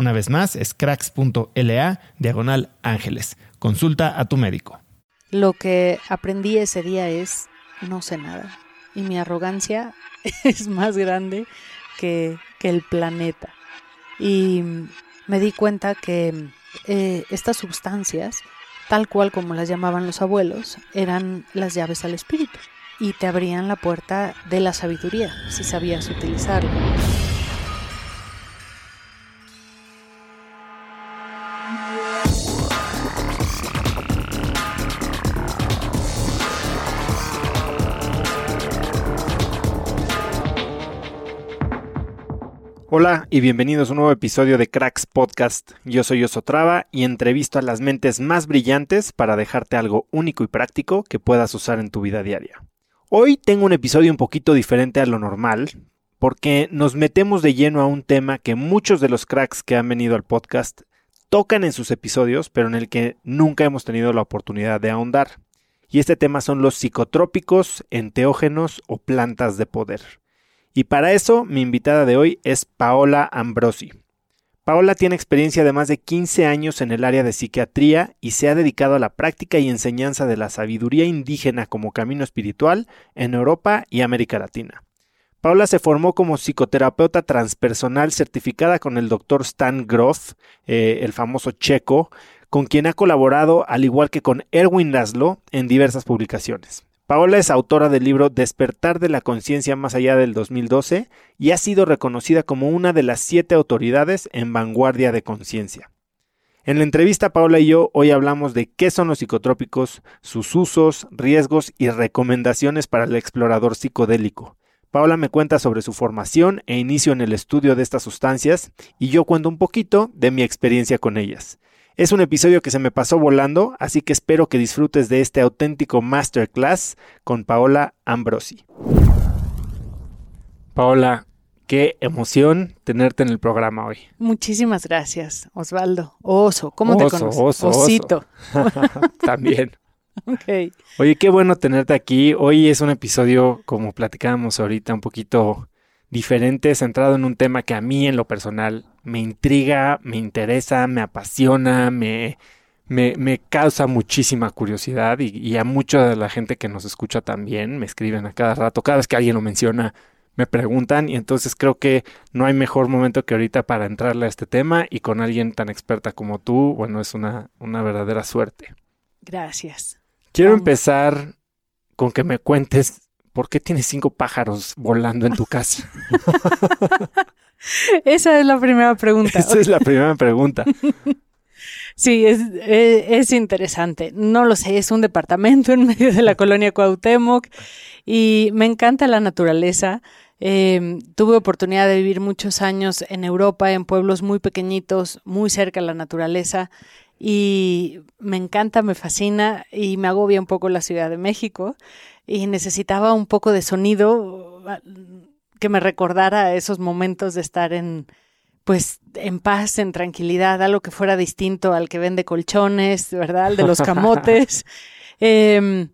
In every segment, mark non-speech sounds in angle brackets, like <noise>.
Una vez más, es cracks.la diagonal ángeles. Consulta a tu médico. Lo que aprendí ese día es no sé nada. Y mi arrogancia <laughs> es más grande que, el planeta. Y me di cuenta que eh, estas sustancias, tal cual como las llamaban los abuelos, eran las llaves al espíritu y te abrían la puerta de la sabiduría si sabías utilizarlo. Hola y bienvenidos a un nuevo episodio de Cracks Podcast. Yo soy Osotrava y entrevisto a las mentes más brillantes para dejarte algo único y práctico que puedas usar en tu vida diaria. Hoy tengo un episodio un poquito diferente a lo normal porque nos metemos de lleno a un tema que muchos de los cracks que han venido al podcast tocan en sus episodios, pero en el que nunca hemos tenido la oportunidad de ahondar. Y este tema son los psicotrópicos, enteógenos o plantas de poder. Y para eso mi invitada de hoy es Paola Ambrosi. Paola tiene experiencia de más de 15 años en el área de psiquiatría y se ha dedicado a la práctica y enseñanza de la sabiduría indígena como camino espiritual en Europa y América Latina. Paola se formó como psicoterapeuta transpersonal certificada con el doctor Stan Grof, eh, el famoso checo, con quien ha colaborado, al igual que con Erwin Laszlo, en diversas publicaciones. Paola es autora del libro Despertar de la Conciencia más allá del 2012 y ha sido reconocida como una de las siete autoridades en vanguardia de conciencia. En la entrevista Paola y yo hoy hablamos de qué son los psicotrópicos, sus usos, riesgos y recomendaciones para el explorador psicodélico. Paola me cuenta sobre su formación e inicio en el estudio de estas sustancias y yo cuento un poquito de mi experiencia con ellas. Es un episodio que se me pasó volando, así que espero que disfrutes de este auténtico masterclass con Paola Ambrosi. Paola, qué emoción tenerte en el programa hoy. Muchísimas gracias, Osvaldo. Oso, ¿cómo te conoces? Oso, Osito. <laughs> También. ok. Oye, qué bueno tenerte aquí. Hoy es un episodio, como platicábamos ahorita, un poquito diferente, centrado en un tema que a mí en lo personal me intriga, me interesa, me apasiona, me, me, causa muchísima curiosidad y, a mucha de la gente que nos escucha también me escriben a cada rato, cada vez que alguien lo menciona me preguntan y entonces creo que no hay mejor momento que ahorita para entrarle a este tema y con alguien tan experta como tú, bueno, es una, una verdadera suerte. Gracias. Quiero empezar con que me cuentes por qué tienes cinco pájaros volando en tu casa. <laughs> Esa es la primera pregunta. Esa es la primera pregunta. <laughs> Sí, es, es, interesante. No lo sé, es un departamento en medio de la colonia Cuauhtémoc y me encanta la naturaleza. Em, tuve oportunidad de vivir muchos años en Europa, en pueblos muy pequeñitos, muy cerca de la naturaleza y me encanta, me fascina y me agobia un poco la Ciudad de México y necesitaba un poco de sonido que me recordara esos momentos de estar en pues en paz, en tranquilidad, algo que fuera distinto al que vende colchones, ¿verdad? Al de los camotes. <laughs> Em,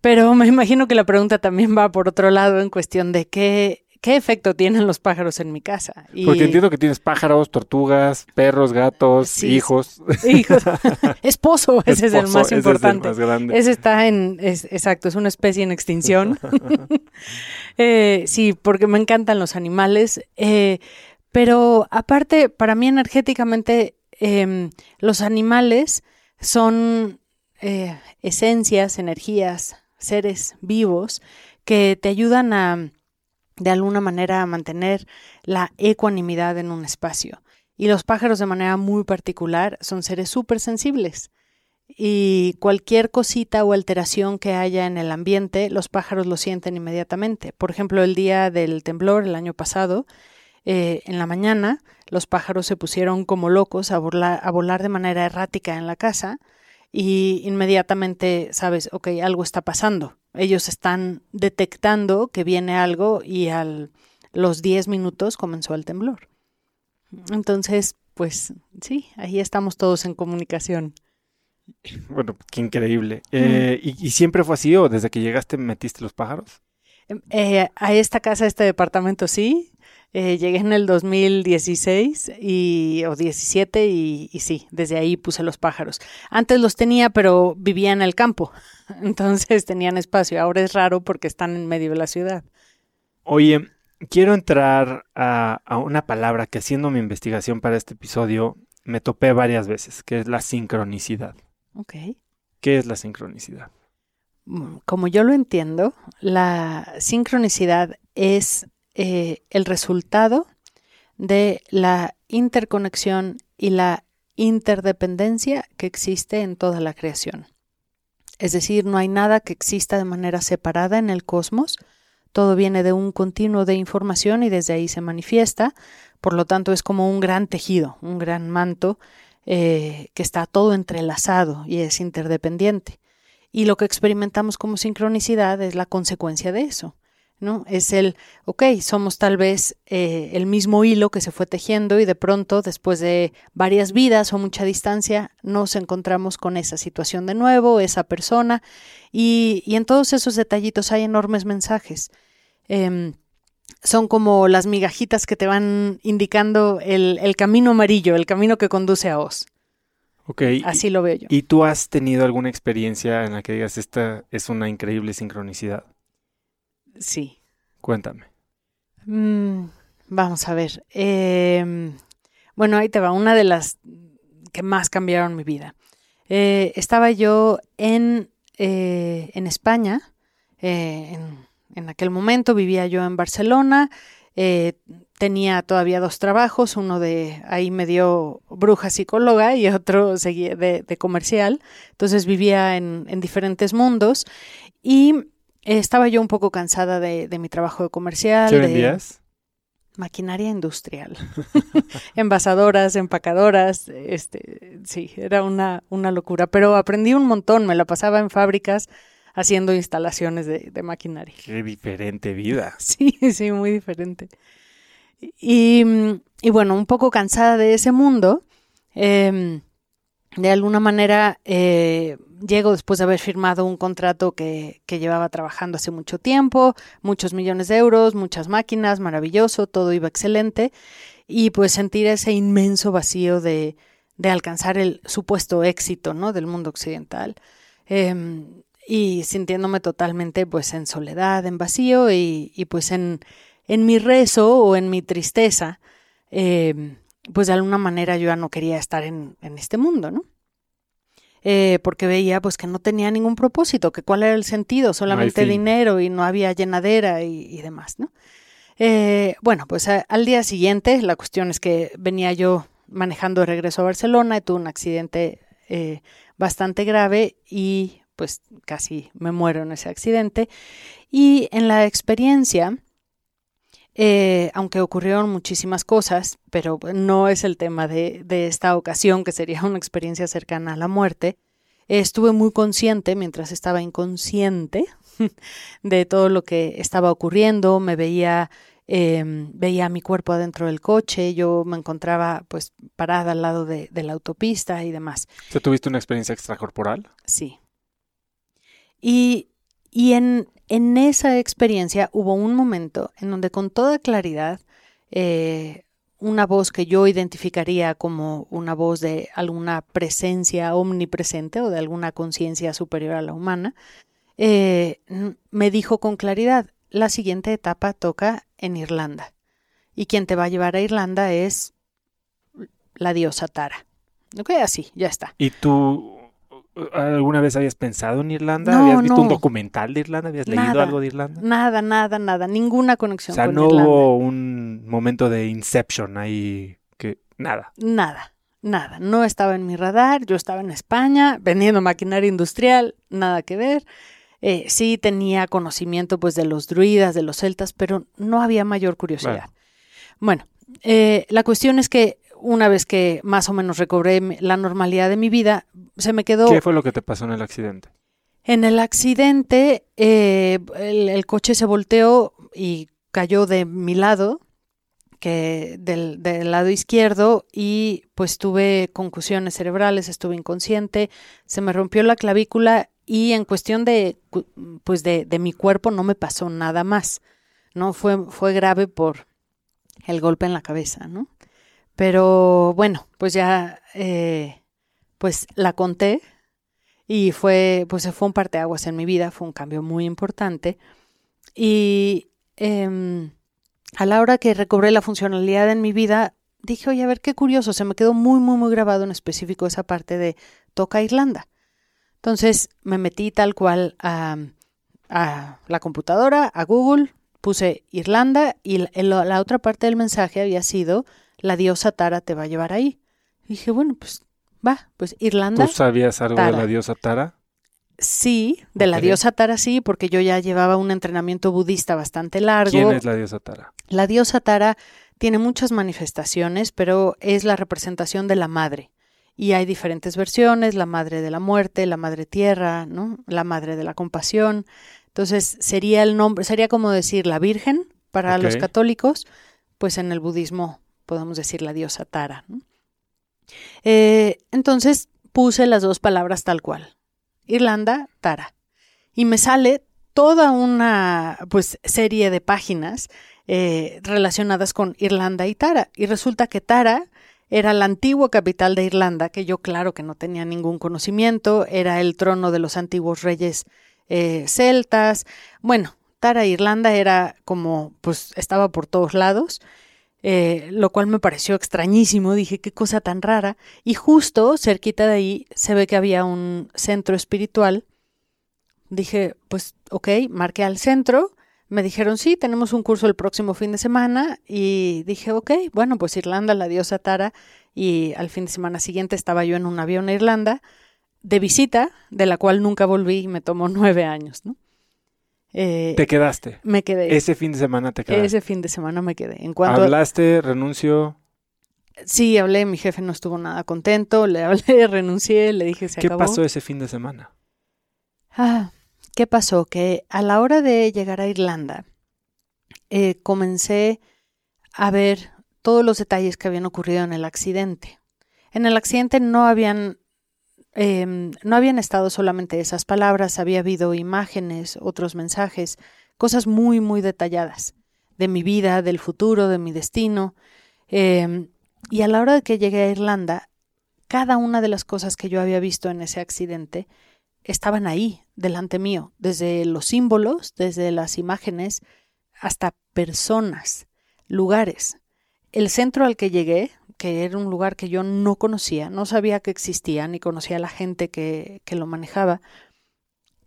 pero me imagino que la pregunta también va por otro lado en cuestión de qué, qué efecto tienen los pájaros en mi casa. Porque entiendo que tienes pájaros, tortugas, perros, gatos, hijos. Hijos. <laughs> Esposo, ese es el más importante. Ese, es el más grande. ese está en, exacto, es una especie en extinción. <laughs> Eh, sí, porque me encantan los animales. Eh, pero aparte, para mí energéticamente, em, los animales son eh, esencias, energías, seres vivos que te ayudan a, de alguna manera, a mantener la ecuanimidad en un espacio. Y los pájaros, de manera muy particular, son seres súper sensibles. Y cualquier cosita o alteración que haya en el ambiente, los pájaros lo sienten inmediatamente. Por ejemplo, el día del temblor, el año pasado, eh, en la mañana los pájaros se pusieron como locos a a volar de manera errática en la casa y inmediatamente sabes, ok, algo está pasando. Ellos están detectando que viene algo y a los 10 minutos comenzó el temblor. Entonces, pues sí, ahí estamos todos en comunicación. Bueno, qué increíble. Eh, ¿y, siempre fue así o desde que llegaste metiste los pájaros? Em, eh, a esta casa, a este departamento, sí. Eh, llegué en el 2016 y, o 17 y, y, sí, desde ahí puse los pájaros. Antes los tenía, pero vivía en el campo, <laughs> entonces tenían espacio. Ahora es raro porque están en medio de la ciudad. Oye, quiero entrar a, a una palabra que haciendo mi investigación para este episodio me topé varias veces, que es la sincronicidad. Ok. ¿Qué es la sincronicidad? Mm, como yo lo entiendo, la sincronicidad es eh, el resultado de la interconexión y la interdependencia que existe en toda la creación. Es decir, no hay nada que exista de manera separada en el cosmos, todo viene de un continuo de información y desde ahí se manifiesta, por lo tanto es como un gran tejido, un gran manto eh, que está todo entrelazado y es interdependiente. Y lo que experimentamos como sincronicidad es la consecuencia de eso. ¿No? Es el, ok, somos tal vez eh, el mismo hilo que se fue tejiendo y de pronto, después de varias vidas o mucha distancia, nos encontramos con esa situación de nuevo, esa persona, y, en todos esos detallitos hay enormes mensajes. Em, son como las migajitas que te van indicando el, el, camino amarillo, el camino que conduce a Oz. Ok. Así lo veo yo. ¿Y tú has tenido alguna experiencia en la que digas, esta es una increíble sincronicidad? Sí. Cuéntame. Mm, vamos a ver. Em, bueno, ahí te va. Una de las que más cambiaron mi vida. Eh, estaba yo en, eh, en España. Eh, en, aquel momento vivía yo en Barcelona. tenía todavía dos trabajos. Uno de ahí me dio bruja psicóloga y otro de, de comercial. Entonces vivía en, en diferentes mundos. Y estaba yo un poco cansada de, mi trabajo de comercial. ¿Qué vendías? maquinaria industrial, <laughs> envasadoras, empacadoras, este, sí, era una, una locura, pero aprendí un montón, me la pasaba en fábricas haciendo instalaciones de, maquinaria. Qué diferente vida. <laughs> Sí, sí, muy diferente. Y, y bueno, un poco cansada de ese mundo, eh, de alguna manera eh, llego después de haber firmado un contrato que, que, llevaba trabajando hace mucho tiempo, muchos millones de euros, muchas máquinas, maravilloso, todo iba excelente, y pues sentir ese inmenso vacío de, de alcanzar el supuesto éxito ¿no? del mundo occidental. Em, y sintiéndome totalmente pues en soledad, en vacío y, y pues en, en mi rezo o en mi tristeza. Eh, pues de alguna manera yo ya no quería estar en, en este mundo, ¿no? eh, porque veía pues que no tenía ningún propósito, que cuál era el sentido, solamente dinero y no había llenadera y, y demás, ¿no? Eh, bueno, pues a- al día siguiente, la cuestión es que venía yo manejando de regreso a Barcelona y tuve un accidente eh, bastante grave y pues casi me muero en ese accidente. Y en la experiencia, eh, aunque ocurrieron muchísimas cosas, pero no es el tema de, de esta ocasión, que sería una experiencia cercana a la muerte, estuve muy consciente mientras estaba inconsciente <laughs> de todo lo que estaba ocurriendo, me veía, eh, veía mi cuerpo adentro del coche, yo me encontraba pues parada al lado de, de la autopista y demás. Sea, ¿Tuviste una experiencia extracorporal? Sí. Y, y en, en esa experiencia hubo un momento en donde con toda claridad eh, una voz que yo identificaría como una voz de alguna presencia omnipresente o de alguna conciencia superior a la humana, eh, me dijo con claridad, la siguiente etapa toca en Irlanda. Y quien te va a llevar a Irlanda es la diosa Tara. Así, ya está. ¿Y tú alguna vez habías pensado en Irlanda? No, ¿Habías visto un documental de Irlanda? ¿Habías leído algo de Irlanda? Nada, nada, nada, ninguna O conexión sea, con no Irlanda. hubo un momento de inception ahí que nada. Nada, nada. No estaba en mi radar, yo estaba en España vendiendo maquinaria industrial, nada que ver. Eh, sí tenía conocimiento pues de los druidas, de los celtas, pero no había mayor curiosidad. Claro. Bueno, eh, la cuestión es que una vez que más o menos recobré la normalidad de mi vida, se me quedó ¿Qué fue lo que te pasó en el accidente? En el accidente, eh, el, el coche se volteó y cayó de mi lado, que del, del lado izquierdo, y pues tuve concusiones cerebrales, estuve inconsciente, se me rompió la clavícula y en cuestión de, pues de, de mi cuerpo no me pasó nada más, ¿no? Fue, fue grave por el golpe en la cabeza, ¿no? Pero bueno, pues ya, eh, pues la conté y fue, pues fue un parteaguas en mi vida, fue un cambio muy importante. Y em, a la hora que recobré la funcionalidad en mi vida, dije, oye, a ver qué curioso, se me quedó muy, muy, muy grabado en específico esa parte de toca Irlanda. Entonces me metí tal cual a, la computadora, a Google, puse Irlanda y la otra parte del mensaje había sido la diosa Tara te va a llevar ahí. Y dije, bueno, pues va, pues Irlanda. ¿Tú sabías algo de la diosa Tara? Sí, de la diosa Tara sí, porque yo ya llevaba un entrenamiento budista bastante largo. ¿Quién es la diosa Tara? La diosa Tara tiene muchas manifestaciones, pero es la representación de la madre. Y hay diferentes versiones, la madre de la muerte, la madre tierra, ¿no? La madre de la compasión. Entonces, sería el nombre, sería como decir la Virgen para los católicos, pues en el budismo podemos decir la diosa Tara. Eh, entonces, puse las dos palabras tal cual. Irlanda, Tara. Y me sale toda una pues serie de páginas eh, relacionadas con Irlanda y Tara. Y resulta que Tara era la antigua capital de Irlanda, que yo claro que no tenía ningún conocimiento, era el trono de los antiguos reyes eh, celtas. Bueno, Tara Irlanda era como, pues estaba por todos lados, eh, lo cual me pareció extrañísimo, dije, qué cosa tan rara. Y justo cerquita de ahí se ve que había un centro espiritual. Dije, pues ok, marqué al centro. Me dijeron, sí, tenemos un curso el próximo fin de semana. Y dije, ok, bueno, pues Irlanda, la diosa Tara. Y al fin de semana siguiente estaba yo en un avión a Irlanda de visita, de la cual nunca volví y me tomó <laughs> nueve años, ¿no? Eh, Te quedaste. me quedé. Ese fin de semana te quedaste. Ese fin de semana me quedé. En cuanto Hablaste, renuncio. Sí, hablé, mi jefe no estuvo nada contento, le hablé, <laughs> renuncié, le dije se ¿Qué acabó. pasó ese fin de semana? Ah, ¿qué pasó? Que a la hora de llegar a Irlanda, eh, comencé a ver todos los detalles que habían ocurrido en el accidente. En el accidente no habían, em, no habían estado solamente esas palabras, había habido imágenes, otros mensajes, cosas muy, muy detalladas de mi vida, del futuro, de mi destino. Em, y a la hora de que llegué a Irlanda, cada una de las cosas que yo había visto en ese accidente estaban ahí, delante mío, desde los símbolos, desde las imágenes, hasta personas, lugares. El centro al que llegué, que era un lugar que yo no conocía, no sabía que existía, ni conocía la gente que, que lo manejaba,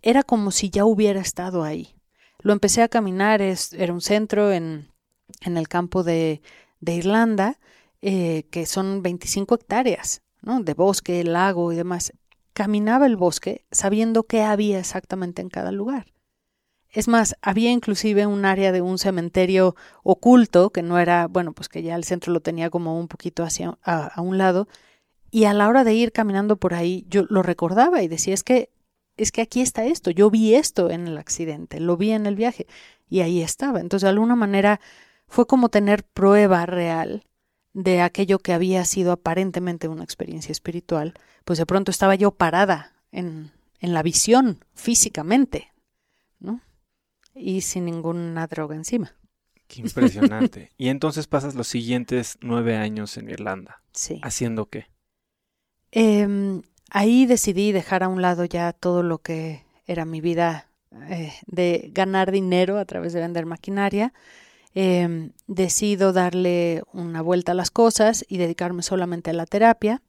era como si ya hubiera estado ahí. Lo empecé a caminar, es, era un centro en, en el campo de, de Irlanda, eh, que son 25 hectáreas, ¿no? De bosque, lago y demás. Caminaba el bosque sabiendo qué había exactamente en cada lugar. Es más, había inclusive un área de un cementerio oculto, que no era, bueno, pues que ya el centro lo tenía como un poquito hacia a, un lado, y a la hora de ir caminando por ahí, yo lo recordaba y decía, es que, es que aquí está esto, yo vi esto en el accidente, lo vi en el viaje, y ahí estaba. Entonces, de alguna manera, fue como tener prueba real de aquello que había sido aparentemente una experiencia espiritual, pues de pronto estaba yo parada en, en la visión físicamente, ¿no? Y sin ninguna droga encima. Qué impresionante. <laughs> y entonces pasas los siguientes nueve años en Irlanda. Sí. ¿Haciendo qué? Eh, ahí decidí dejar a un lado ya todo lo que era mi vida eh, de ganar dinero a través de vender maquinaria eh, decido darle una vuelta a las cosas y dedicarme solamente a la terapia.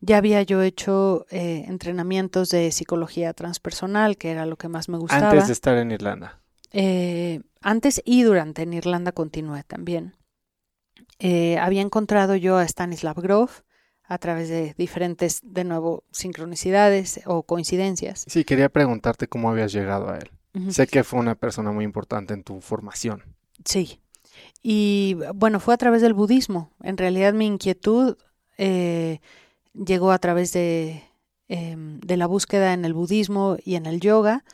Ya había yo hecho eh, entrenamientos de psicología transpersonal, que era lo que más me gustaba. Antes de estar en Irlanda. Eh, antes y durante en Irlanda continué también. Eh, había encontrado yo a Stanislav Grof a través de diferentes, de nuevo, sincronicidades o coincidencias. Sí, quería preguntarte cómo habías llegado a él. Sé que fue una persona muy importante en tu formación. Sí, y bueno, fue a través del budismo. En realidad mi inquietud eh, llegó a través de, eh, de, la búsqueda en el budismo y en el yoga.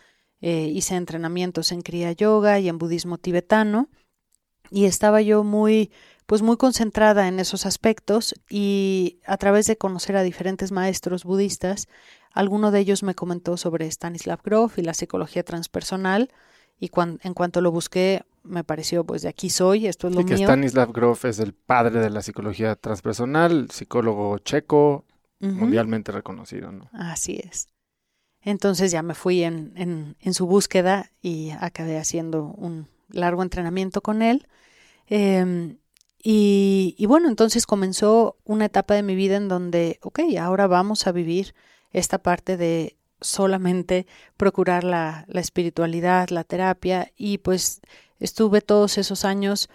Eh, hice entrenamientos en Kriya Yoga y en budismo tibetano. Y estaba yo muy, pues muy concentrada en esos aspectos y a través de conocer a diferentes maestros budistas, alguno de ellos me comentó sobre Stanislav Grof y la psicología transpersonal y en cuanto lo busqué me pareció, pues de aquí soy, esto es lo que mío. Stanislav Grof es el padre de la psicología transpersonal, psicólogo checo, mundialmente reconocido, ¿no? Así es. Entonces ya me fui en, en, su búsqueda y acabé haciendo un largo entrenamiento con él. Eh, y, y, bueno, entonces comenzó una etapa de mi vida en donde, ok, ahora vamos a vivir esta parte de solamente procurar la, la espiritualidad, la terapia y pues Estuve todos esos años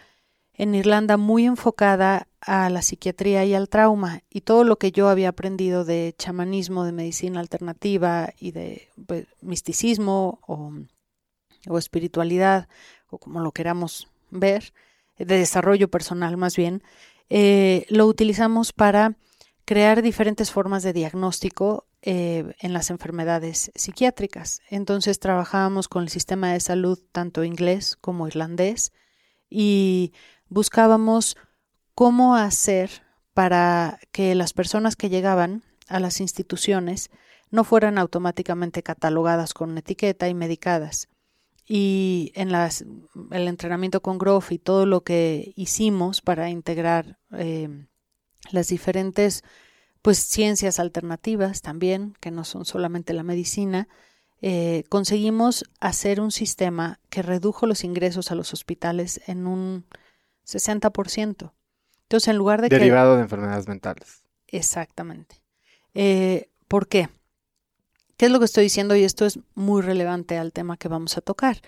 en Irlanda muy enfocada a la psiquiatría y al trauma y todo lo que yo había aprendido de chamanismo, de medicina alternativa y de pues, misticismo o, espiritualidad o como lo queramos ver, de desarrollo personal más bien, eh, lo utilizamos para crear diferentes formas de diagnóstico eh, en las enfermedades psiquiátricas. Entonces trabajábamos con el sistema de salud tanto inglés como irlandés y buscábamos cómo hacer para que las personas que llegaban a las instituciones no fueran automáticamente catalogadas con etiqueta y medicadas. Y en el entrenamiento con Groff y todo lo que hicimos para integrar eh, las diferentes pues ciencias alternativas también, que no son solamente la medicina, eh, conseguimos hacer un sistema que redujo los ingresos a los hospitales en un 60%. Entonces, en lugar de Derivado de enfermedades mentales. Exactamente. Eh, ¿Por qué? ¿Qué es lo que estoy diciendo? Y esto es muy relevante al tema que vamos a tocar.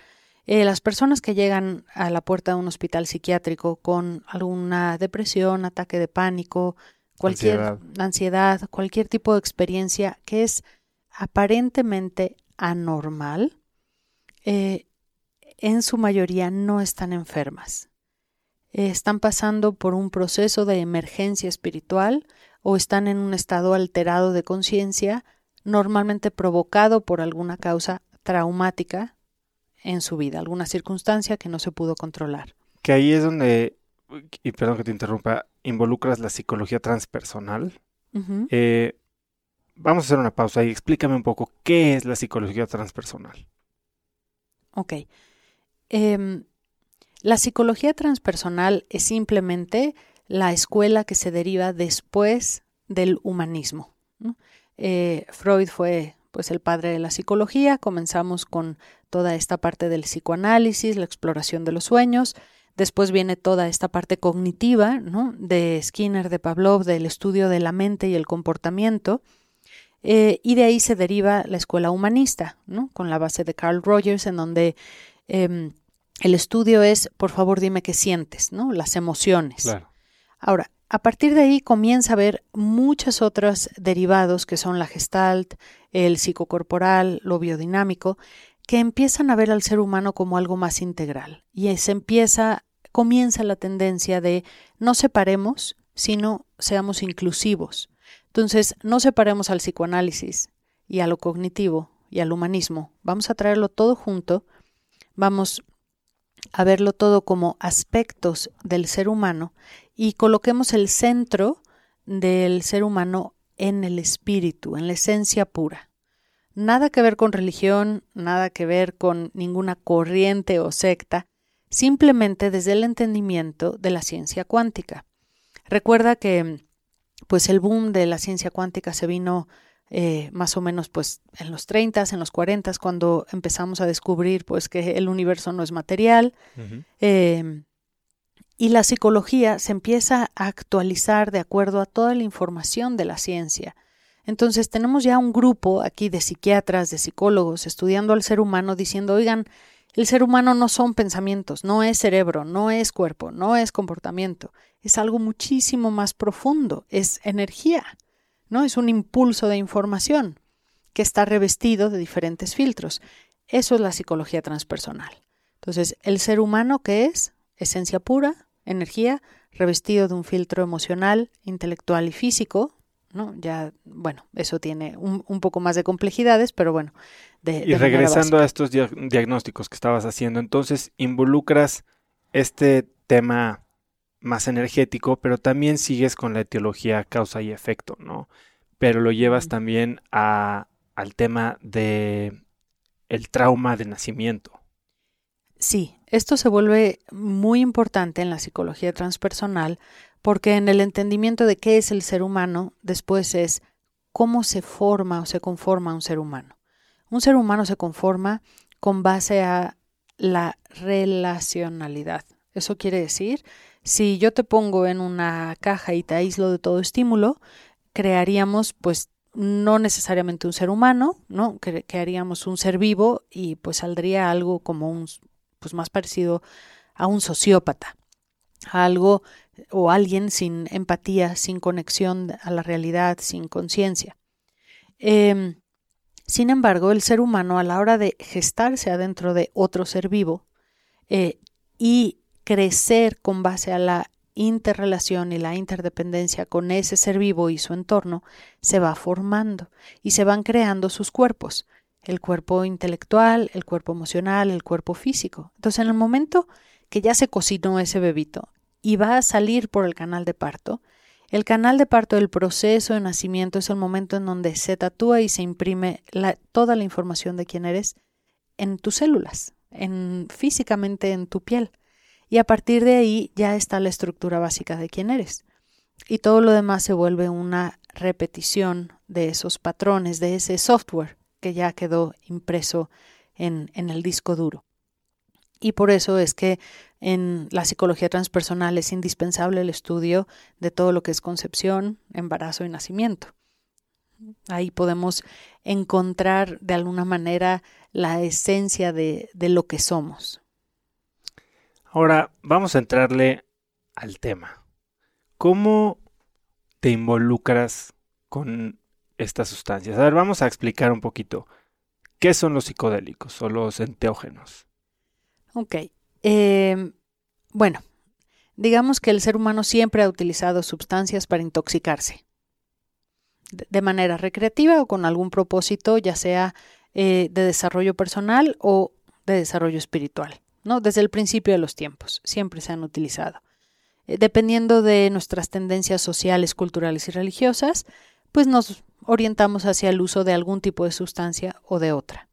Eh, las personas que llegan a la puerta de un hospital psiquiátrico con alguna depresión, ataque de pánico, cualquier ansiedad. cualquier tipo de experiencia que es aparentemente anormal, eh, en su mayoría no están enfermas. Eh, están pasando por un proceso de emergencia espiritual o están en un estado alterado de conciencia, normalmente provocado por alguna causa traumática en su vida, alguna circunstancia que no se pudo controlar. Que ahí es donde y perdón que te interrumpa, involucras la psicología transpersonal. Eh, vamos a hacer una pausa y explícame un poco qué es la psicología transpersonal. Ok. Em, la psicología transpersonal es simplemente la escuela que se deriva después del humanismo. Eh, Freud fue pues el padre de la psicología, comenzamos con toda esta parte del psicoanálisis, la exploración de los sueños, Después viene toda esta parte cognitiva. De Skinner, de Pavlov, del estudio de la mente y el comportamiento. Eh, y de ahí se deriva la escuela humanista. Con la base de Carl Rogers, en donde em, el estudio es, por favor, dime qué sientes, ¿no? Las emociones. Ahora, a partir de ahí comienza a haber muchos otros derivados que son la gestalt, el psicocorporal, lo biodinámico, que empiezan a ver al ser humano como algo más integral. Y se empieza, comienza la tendencia de no separemos, sino seamos inclusivos. Entonces, no separemos al psicoanálisis y a lo cognitivo y al humanismo. Vamos a traerlo todo junto, vamos a verlo todo como aspectos del ser humano y coloquemos el centro del ser humano en el espíritu, en la esencia pura. Nada que ver con religión, nada que ver con ninguna corriente o secta, simplemente desde el entendimiento de la ciencia cuántica. Recuerda que pues el boom de la ciencia cuántica se vino eh, más o menos pues en los 30, en los 40, cuando empezamos a descubrir pues que el universo no es material. Em, y la psicología se empieza a actualizar de acuerdo a toda la información de la ciencia. Entonces tenemos ya un grupo aquí de psiquiatras, de psicólogos, estudiando al ser humano, diciendo, oigan, el ser humano no son pensamientos, no es cerebro, no es cuerpo, no es comportamiento, es algo muchísimo más profundo, es energía, ¿no? Es un impulso de información que está revestido de diferentes filtros. Eso es la psicología transpersonal. Entonces, el ser humano que es esencia pura, energía, revestido de un filtro emocional, intelectual y físico, ¿no? Ya, bueno, eso tiene un, poco más de complejidades, pero bueno. De, y regresando a estos diagnósticos que estabas haciendo, entonces involucras este tema más energético, pero también sigues con la etiología causa y efecto, ¿no? Pero lo llevas también a, al tema de el trauma de nacimiento. Sí, esto se vuelve muy importante en la psicología transpersonal porque en el entendimiento de qué es el ser humano, después es cómo se forma o se conforma un ser humano. Un ser humano se conforma con base a la relacionalidad. Eso quiere decir, si yo te pongo en una caja y te aíslo de todo estímulo, crearíamos pues no necesariamente un ser humano, ¿no? Crearíamos un ser vivo y pues saldría algo como un pues más parecido a un sociópata, algo o alguien sin empatía, sin conexión a la realidad, sin conciencia. Em, sin embargo, el ser humano a la hora de gestarse adentro de otro ser vivo eh, y crecer con base a la interrelación y la interdependencia con ese ser vivo y su entorno, se va formando y se van creando sus cuerpos, el cuerpo intelectual, el cuerpo emocional, el cuerpo físico. Entonces, en el momento que ya se cocinó ese bebito y va a salir por el canal de parto, el canal de parto del proceso de nacimiento es el momento en donde se tatúa y se imprime toda la información de quién eres en tus células, en, físicamente en tu piel. Y a partir de ahí ya está la estructura básica de quién eres. Y todo lo demás se vuelve una repetición de esos patrones, de ese software que ya quedó impreso en el disco duro. Y por eso es que en la psicología transpersonal es indispensable el estudio de todo lo que es concepción, embarazo y nacimiento. Ahí podemos encontrar de alguna manera la esencia de, de lo que somos. Ahora vamos a entrarle al tema. ¿Cómo te involucras con estas sustancias? A ver, vamos a explicar un poquito. ¿Qué son los psicodélicos o los enteógenos? Ok. Em, bueno, digamos que el ser humano siempre ha utilizado sustancias para intoxicarse, de manera recreativa o con algún propósito, ya sea eh, de desarrollo personal o de desarrollo espiritual. Desde el principio de los tiempos, siempre se han utilizado. Eh, dependiendo de nuestras tendencias sociales, culturales y religiosas, pues nos orientamos hacia el uso de algún tipo de sustancia o de otra.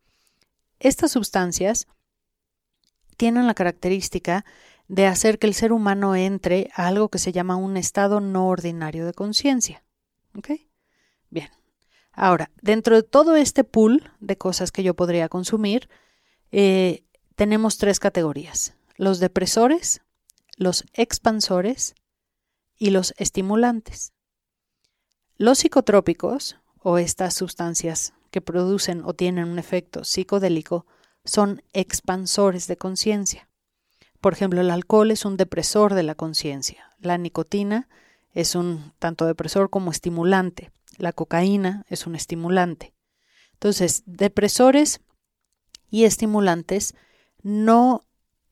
Estas sustancias tienen la característica de hacer que el ser humano entre a algo que se llama un estado no ordinario de conciencia. ¿Ok? Bien. Ahora, dentro de todo este pool de cosas que yo podría consumir, eh, tenemos tres categorías. Los depresores, los expansores y los estimulantes. Los psicotrópicos, o estas sustancias que producen o tienen un efecto psicodélico, son expansores de conciencia. Por ejemplo, el alcohol es un depresor de la conciencia. La nicotina es un tanto depresor como estimulante. La cocaína es un estimulante. Entonces, depresores y estimulantes no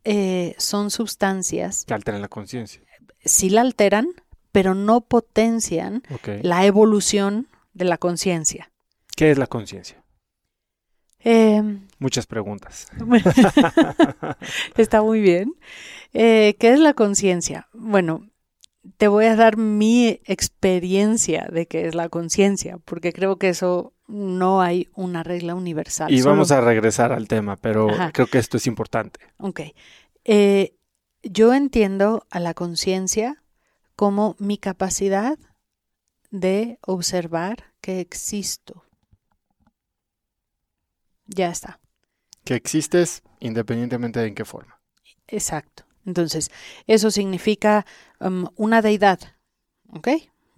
eh, son sustancias que alteran la conciencia. Sí la alteran, pero no potencian la evolución de la conciencia. ¿Qué es la conciencia? Em, Muchas preguntas. <laughs> <laughs> Está muy bien. Eh, ¿Qué es la conciencia? Bueno, te voy a dar mi experiencia de qué es la conciencia, porque creo que eso no hay una regla universal. Y vamos a regresar al tema, pero creo que esto es importante. Ok. Eh, yo entiendo a la conciencia como mi capacidad de observar que existo ya está. Que existes independientemente de en qué forma. Exacto. Entonces, eso significa um, una deidad, ¿ok?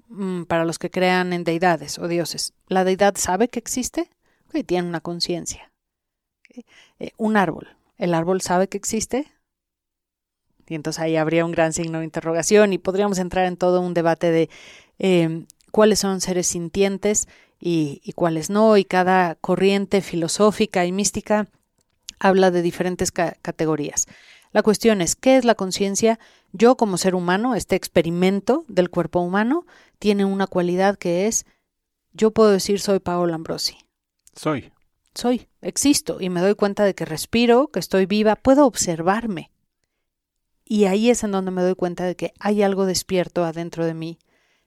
Mm, para los que crean en deidades o dioses. La deidad sabe que existe, y tiene una conciencia. Eh, un árbol. ¿El árbol sabe que existe? Y entonces ahí habría un gran signo de interrogación y podríamos entrar en todo un debate de em, cuáles son seres sintientes y, cuáles no, y cada corriente filosófica y mística habla de diferentes categorías. La cuestión es, ¿qué es la conciencia? Yo como ser humano, este experimento del cuerpo humano, tiene una cualidad que es, yo puedo decir soy Paola Ambrosi. Soy. Soy, existo y me doy cuenta de que respiro, que estoy viva, puedo observarme. Y ahí es en donde me doy cuenta de que hay algo despierto adentro de mí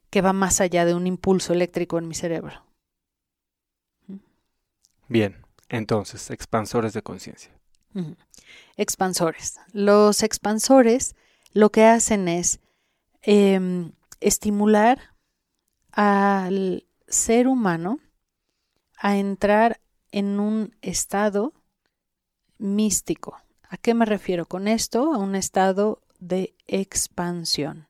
que va más allá de un impulso eléctrico en mi cerebro. Bien, entonces, expansores de conciencia. Expansores. Los expansores lo que hacen es em, estimular al ser humano a entrar en un estado místico. ¿A qué me refiero con esto? A un estado de expansión,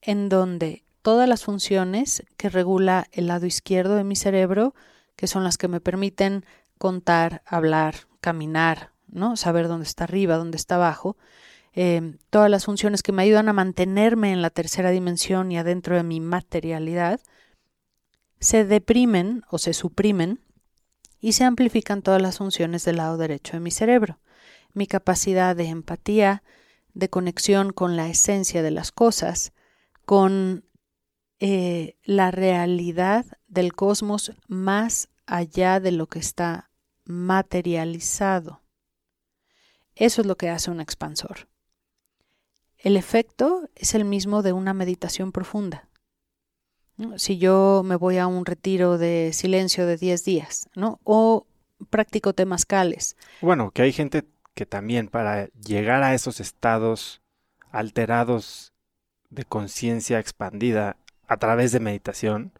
en donde todas las funciones que regula el lado izquierdo de mi cerebro que son las que me permiten contar, hablar, caminar, ¿no? Saber dónde está arriba, dónde está abajo. Eh, todas las funciones que me ayudan a mantenerme en la tercera dimensión y adentro de mi materialidad, se deprimen o se suprimen y se amplifican todas las funciones del lado derecho de mi cerebro. Mi capacidad de empatía, de conexión con la esencia de las cosas, con eh, la realidad del cosmos más allá de lo que está materializado. Eso es lo que hace un expansor. El efecto es el mismo de una meditación profunda. Si yo me voy a un retiro de silencio de 10 días, ¿no? O practico temazcales. Bueno, que hay gente que también para llegar a esos estados alterados de conciencia expandida a través de meditación,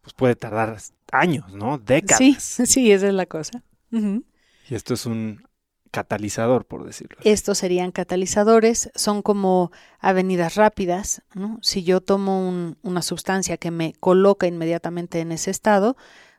pues puede tardar años, ¿no? Décadas. Sí, <laughs> sí, esa es la cosa. Y esto es un catalizador, por decirlo. Estos serían catalizadores, son como avenidas rápidas, ¿no? Si yo tomo una sustancia que me coloca inmediatamente en ese estado,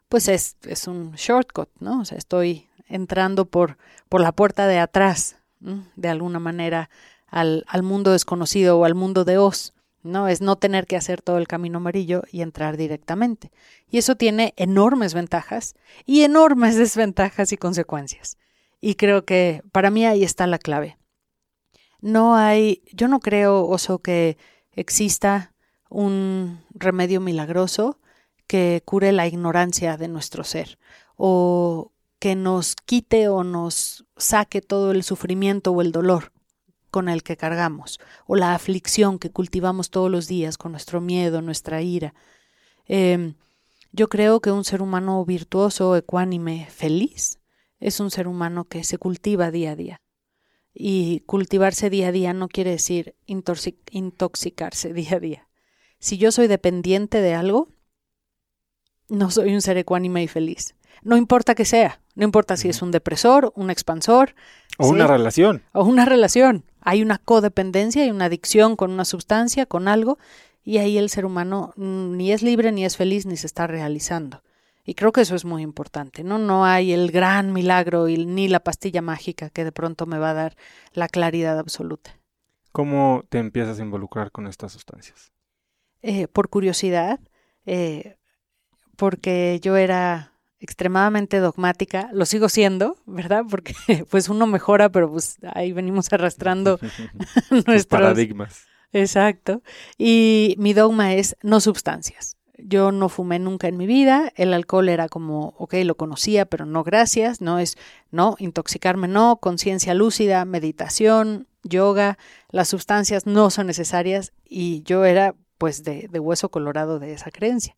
pues es, es un shortcut, ¿no? O sea, estoy entrando por, por la puerta de atrás, de alguna manera, al, al mundo desconocido o al mundo de Oz. ¿no? Es no tener que hacer todo el camino amarillo y entrar directamente. Y eso tiene enormes ventajas y enormes <laughs> desventajas y consecuencias. Y creo que para mí ahí está la clave. No hay, yo no creo, Oso, que exista un remedio milagroso que cure la ignorancia de nuestro ser o que nos quite o nos saque todo el sufrimiento o el dolor con el que cargamos, o la aflicción que cultivamos todos los días con nuestro miedo, nuestra ira. Em, yo creo que un ser humano virtuoso, ecuánime, feliz, es un ser humano que se cultiva día a día. Y cultivarse día a día no quiere decir intoxicarse <laughs> día a día. Si yo soy dependiente de algo, no soy un ser ecuánime y feliz. No importa que sea, no importa si es un depresor, un expansor. O una relación. O una relación. hay una codependencia, hay una adicción con una sustancia, con algo, y ahí el ser humano mm, ni es libre, ni es feliz, ni se está realizando. Y creo que eso es muy importante, ¿no? No hay el gran milagro y, ni la pastilla mágica que de pronto me va a dar la claridad absoluta. ¿Cómo te empiezas a involucrar con estas sustancias? Eh, por curiosidad, eh, porque yo era extremadamente dogmática, lo sigo siendo, ¿verdad? Porque <laughs> pues uno mejora, pero pues ahí venimos arrastrando <laughs> nuestros paradigmas. Exacto. Y mi dogma es no sustancias. Yo no fumé nunca en mi vida, el alcohol era como, ok, lo conocía, pero no gracias, no es, no, intoxicarme no, conciencia lúcida, meditación, yoga, las sustancias no son necesarias y yo era pues de, de hueso colorado de esa creencia.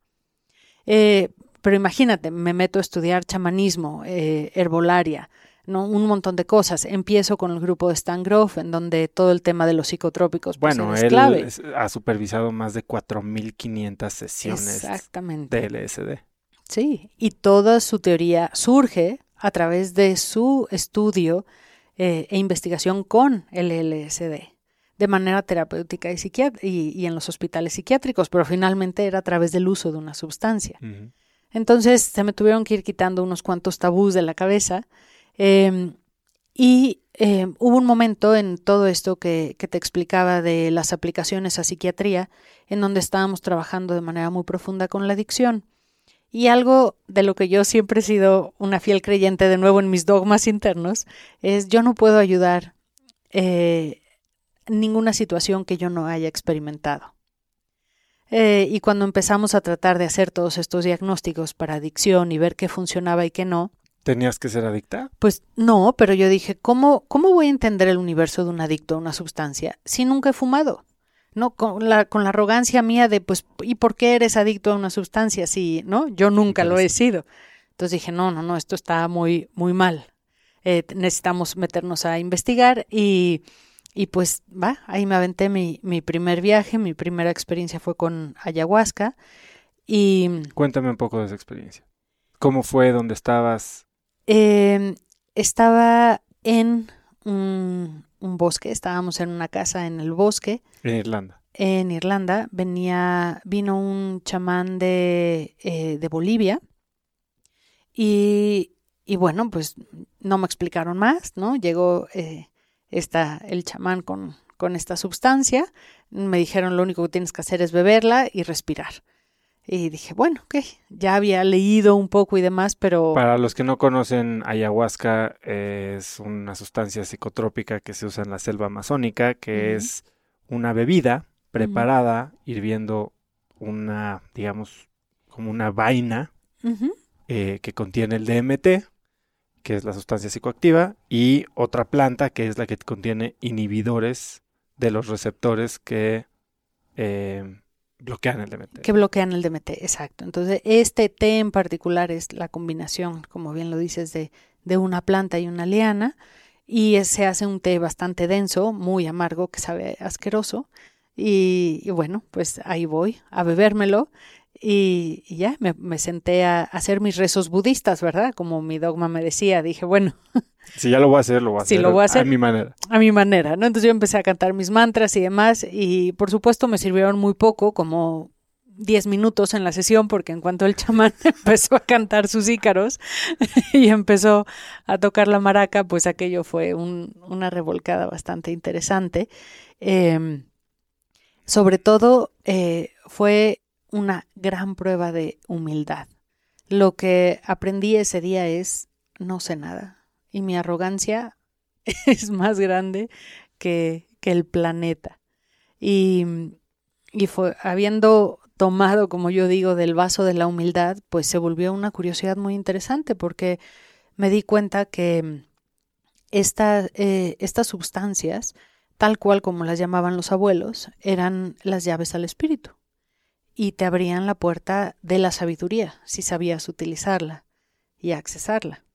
Eh, pero imagínate, me meto a estudiar chamanismo, eh, herbolaria, ¿no? un montón de cosas. Empiezo con el grupo de Stan Grove, en donde todo el tema de los psicotrópicos pues, bueno, es clave. ha supervisado más de 4.500 sesiones de LSD. Sí, y toda su teoría surge a través de su estudio eh, e investigación con el LSD de manera terapéutica y, y, en los hospitales psiquiátricos, pero finalmente era a través del uso de una sustancia. Entonces se me tuvieron que ir quitando unos cuantos tabús de la cabeza em, y em, hubo un momento en todo esto que, te explicaba de las aplicaciones a psiquiatría, en donde estábamos trabajando de manera muy profunda con la adicción. Y algo de lo que yo siempre he sido una fiel creyente, de nuevo en mis dogmas internos, es yo no puedo ayudar eh, ninguna situación que yo no haya experimentado. Eh, y cuando empezamos a tratar de hacer todos estos diagnósticos para adicción y ver qué funcionaba y qué no. ¿Tenías que ser adicta? Pues no, pero yo dije, ¿cómo, cómo voy a entender el universo de un adicto a una sustancia si nunca he fumado? No, con la, con la arrogancia mía de, pues, ¿y por qué eres adicto a una sustancia si, no? Yo nunca lo he sido. Entonces dije, no, no, no, esto está muy, muy mal. Eh, necesitamos meternos a investigar y y pues va, ahí me aventé mi, mi primer viaje, mi primera experiencia fue con ayahuasca. Y. Cuéntame un poco de esa experiencia. ¿Cómo fue? ¿Dónde estabas? Em, estaba en un, bosque, estábamos en una casa en el bosque. En Irlanda. En Irlanda venía, vino un chamán de, eh, de Bolivia y, y, bueno, pues no me explicaron más, ¿no? Llegó eh, está el chamán con, con esta sustancia. Me dijeron lo único que tienes que hacer es beberla y respirar. Y dije, bueno, ok, ya había leído un poco y demás, pero... Para los que no conocen, ayahuasca es una sustancia psicotrópica que se usa en la selva amazónica, que es una bebida preparada hirviendo una, digamos, como una vaina eh, que contiene el DMT, que es la sustancia psicoactiva, y otra planta, que es la que contiene inhibidores de los receptores que eh, bloquean el DMT. Que bloquean el DMT, exacto. Entonces, este té en particular es la combinación, como bien lo dices, de, de una planta y una liana, y se hace un té bastante denso, muy amargo, que sabe asqueroso. Y, bueno, pues ahí voy a bebérmelo y, ya me, senté a, hacer mis rezos budistas, ¿verdad? Como mi dogma me decía, dije, bueno. <laughs> Si ya lo voy a hacer, lo voy a, hacer, lo voy a hacer. A mi manera. A mi manera, ¿no? Entonces yo empecé a cantar mis mantras y demás, y por supuesto me sirvieron muy poco, como 10 minutos en la sesión, porque en cuanto el chamán <laughs> empezó a cantar sus ícaros <laughs> y empezó a tocar la maraca, pues aquello fue una revolcada bastante interesante. Em, sobre todo eh, fue una gran prueba de humildad. Lo que aprendí ese día es no sé nada y mi arrogancia <laughs> es más grande que, que el planeta. Y, y fue, habiendo tomado, como yo digo, del vaso de la humildad, pues se volvió una curiosidad muy interesante porque me di cuenta que esta, eh, estas sustancias, tal cual como las llamaban los abuelos, eran las llaves al espíritu y te abrían la puerta de la sabiduría, si sabías utilizarla y accesarla.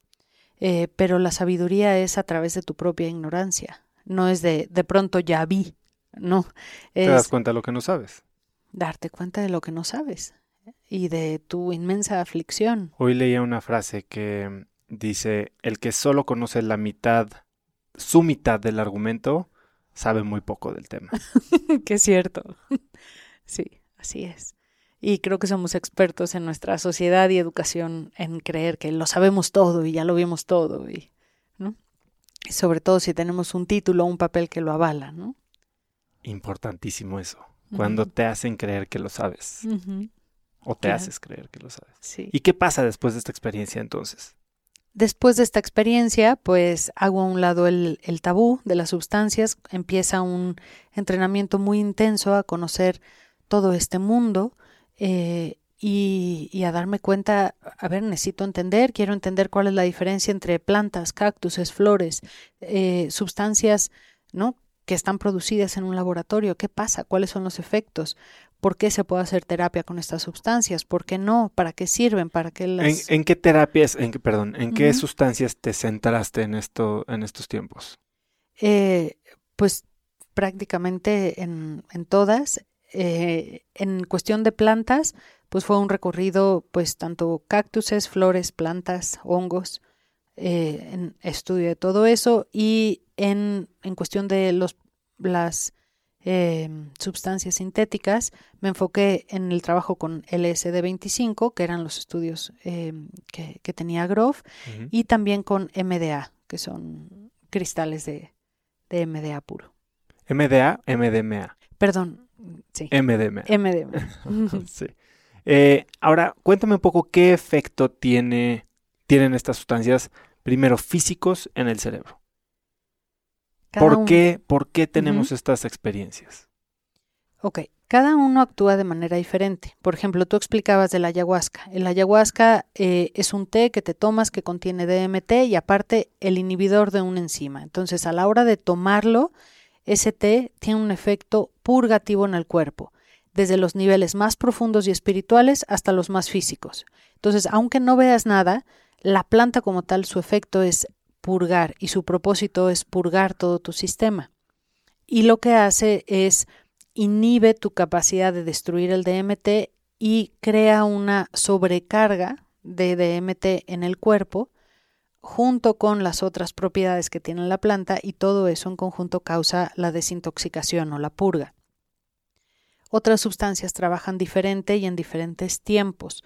Eh, pero la sabiduría es a través de tu propia ignorancia, no es de de pronto ya vi, no. te das cuenta de lo que no sabes. Darte cuenta de lo que no sabes y de tu inmensa aflicción. Hoy leía una frase que dice, el que solo conoce la mitad, su mitad del argumento, sabe muy poco del tema. <laughs> que es cierto. <laughs> sí, así es. Y creo que somos expertos en nuestra sociedad y educación en creer que lo sabemos todo y ya lo vimos todo. Y, ¿no? y sobre todo si tenemos un título o un papel que lo avala, ¿no? Importantísimo eso. Cuando te hacen creer que lo sabes. O te haces creer que lo sabes. Sí. ¿Y qué pasa después de esta experiencia entonces? Después de esta experiencia, pues hago a un lado el, el, tabú de las sustancias, empieza un entrenamiento muy intenso a conocer todo este mundo eh, y, y, a darme cuenta, a ver, necesito entender, quiero entender cuál es la diferencia entre plantas, cactuses, flores, eh, sustancias, ¿no? que están producidas en un laboratorio, qué pasa, cuáles son los efectos, por qué se puede hacer terapia con estas sustancias, por qué no, para qué sirven, para qué las... ¿En, en qué terapias, en qué, perdón, en qué sustancias te centraste en esto, en estos tiempos? Eh, pues prácticamente en, en todas. Eh, en cuestión de plantas, pues fue un recorrido, pues tanto cactuses, flores, plantas, hongos, eh, en estudio de todo eso y en, en cuestión de los, las eh, sustancias sintéticas, me enfoqué en el trabajo con LSD25, que eran los estudios eh, que, que, tenía Grove, uh -huh. y también con MDA, que son cristales de, de MDA puro. MDA, MDMA. Perdón, sí. MDMA. MDMA. <laughs> sí. Eh, ahora, cuéntame un poco qué efecto tiene, tienen estas sustancias, primero físicos, en el cerebro. Cada ¿Por uno- qué, ¿Por qué tenemos estas experiencias? Ok, cada uno actúa de manera diferente. Por ejemplo, tú explicabas de la ayahuasca. El ayahuasca eh, es un té que te tomas que contiene DMT y aparte el inhibidor de una enzima. Entonces, a la hora de tomarlo, ese té tiene un efecto purgativo en el cuerpo, desde los niveles más profundos y espirituales hasta los más físicos. Entonces, aunque no veas nada, la planta como tal, su efecto es purgar y su propósito es purgar todo tu sistema. Y lo que hace es inhibe tu capacidad de destruir el DMT y crea una sobrecarga de DMT en el cuerpo junto con las otras propiedades que tiene la planta y todo eso en conjunto causa la desintoxicación o la purga. Otras sustancias trabajan diferente y en diferentes tiempos.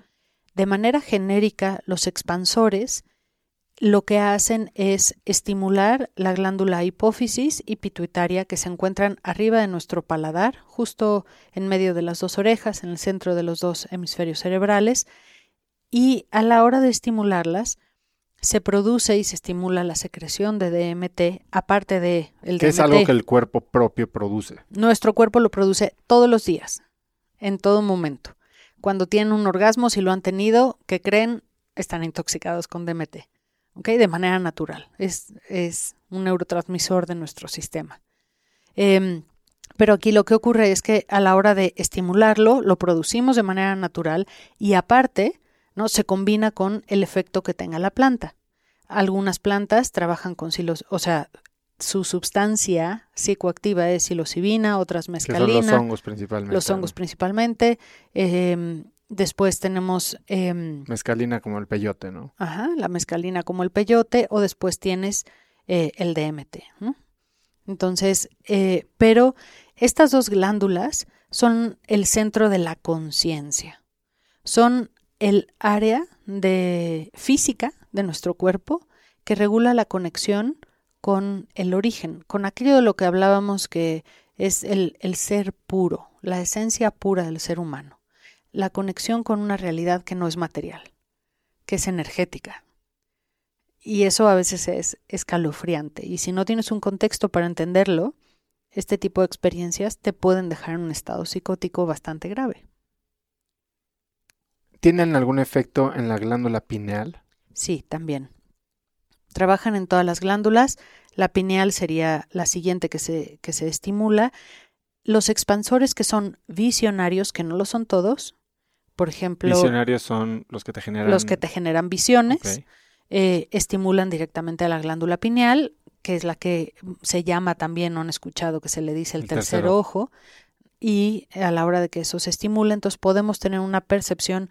De manera genérica, los expansores lo que hacen es estimular la glándula hipófisis y pituitaria que se encuentran arriba de nuestro paladar, justo en medio de las dos orejas, en el centro de los dos hemisferios cerebrales, y a la hora de estimularlas se produce y se estimula la secreción de DMT, aparte de el Que DMT. es algo que el cuerpo propio produce. Nuestro cuerpo lo produce todos los días, en todo momento. Cuando tienen un orgasmo, si lo han tenido, que creen, están intoxicados con DMT. ¿ok? De manera natural. Es, es un neurotransmisor de nuestro sistema. Eh, pero aquí lo que ocurre es que a la hora de estimularlo, lo producimos de manera natural y aparte, ¿no? Se combina con el efecto que tenga la planta. Algunas plantas trabajan con silos, o sea, su sustancia psicoactiva es psilocibina, otras Que mescalina son los hongos principalmente. los hongos ¿no? principalmente. Eh, después tenemos eh, Mescalina como el peyote, ¿no? ajá, la mescalina como el peyote o después tienes eh, el DMT. ¿no? Entonces, eh, pero estas dos glándulas son el centro de la conciencia. Son el área de física de nuestro cuerpo que regula la conexión con el origen, con aquello de lo que hablábamos que es el, el ser puro, la esencia pura del ser humano, la conexión con una realidad que no es material, que es energética. Y eso a veces es escalofriante. Y si no tienes un contexto para entenderlo, este tipo de experiencias te pueden dejar en un estado psicótico bastante grave. ¿Tienen algún efecto en la glándula pineal? Sí, también. Trabajan en todas las glándulas. La pineal sería la siguiente que se, que se estimula. Los expansores que son visionarios, que no lo son todos, por ejemplo, Visionarios son los que te generan. los que te generan visiones, eh, estimulan directamente a la glándula pineal, que es la que se llama también, no han escuchado que se le dice el, El tercer, tercer ojo, y a la hora de que eso se estimule, entonces podemos tener una percepción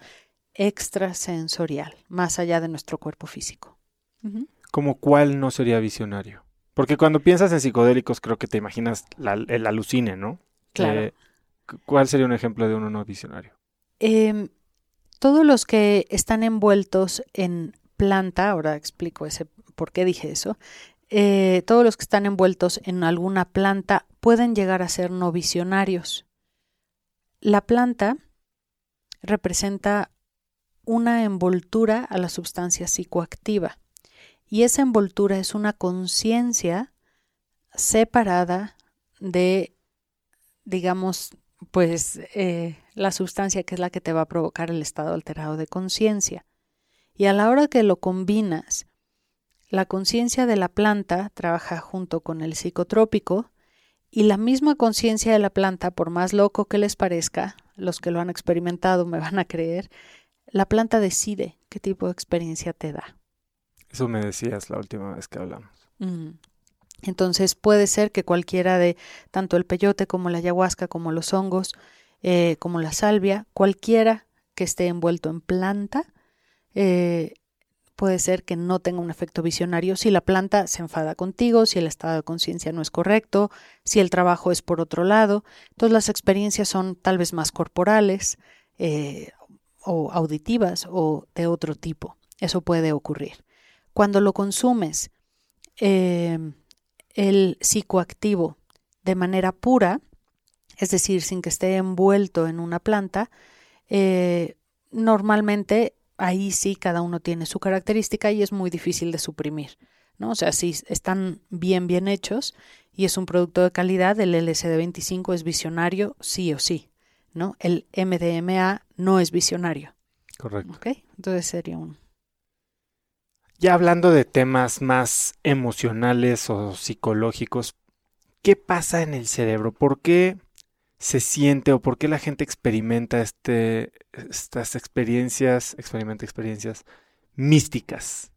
extrasensorial, más allá de nuestro cuerpo físico. Ujú. ¿Como cuál no sería visionario? Porque cuando piensas en psicodélicos creo que te imaginas el alucine, ¿no? Claro. Eh, ¿Cuál sería un ejemplo de uno no visionario? Em, todos los que están envueltos en planta, ahora explico ese por qué dije eso, eh, todos los que están envueltos en alguna planta pueden llegar a ser no visionarios. La planta representa una envoltura a la sustancia psicoactiva y esa envoltura es una conciencia separada de, digamos, pues eh, la sustancia que es la que te va a provocar el estado alterado de conciencia. Y a la hora que lo combinas, la conciencia de la planta trabaja junto con el psicotrópico y la misma conciencia de la planta, por más loco que les parezca, los que lo han experimentado me van a creer, la planta decide qué tipo de experiencia te da. Eso me decías la última vez que hablamos. Mm. Entonces puede ser que cualquiera de tanto el peyote como la ayahuasca, como los hongos, eh, como la salvia, cualquiera que esté envuelto en planta, eh, puede ser que no tenga un efecto visionario si la planta se enfada contigo, si el estado de conciencia no es correcto, si el trabajo es por otro lado. Entonces las experiencias son tal vez más corporales eh, o auditivas o de otro tipo. Eso puede ocurrir. Cuando lo consumes, el psicoactivo de manera pura, es decir, sin que esté envuelto en una planta, eh, normalmente ahí sí cada uno tiene su característica y es muy difícil de suprimir. ¿no? O sea, si están bien, bien hechos y es un producto de calidad, el LSD25 es visionario sí o sí. ¿no? El MDMA no es visionario. Correcto. Entonces sería un, ya hablando de temas más emocionales o psicológicos, ¿qué pasa en el cerebro? ¿Por qué se siente o por qué la gente experimenta este, estas experiencias, experimenta experiencias místicas?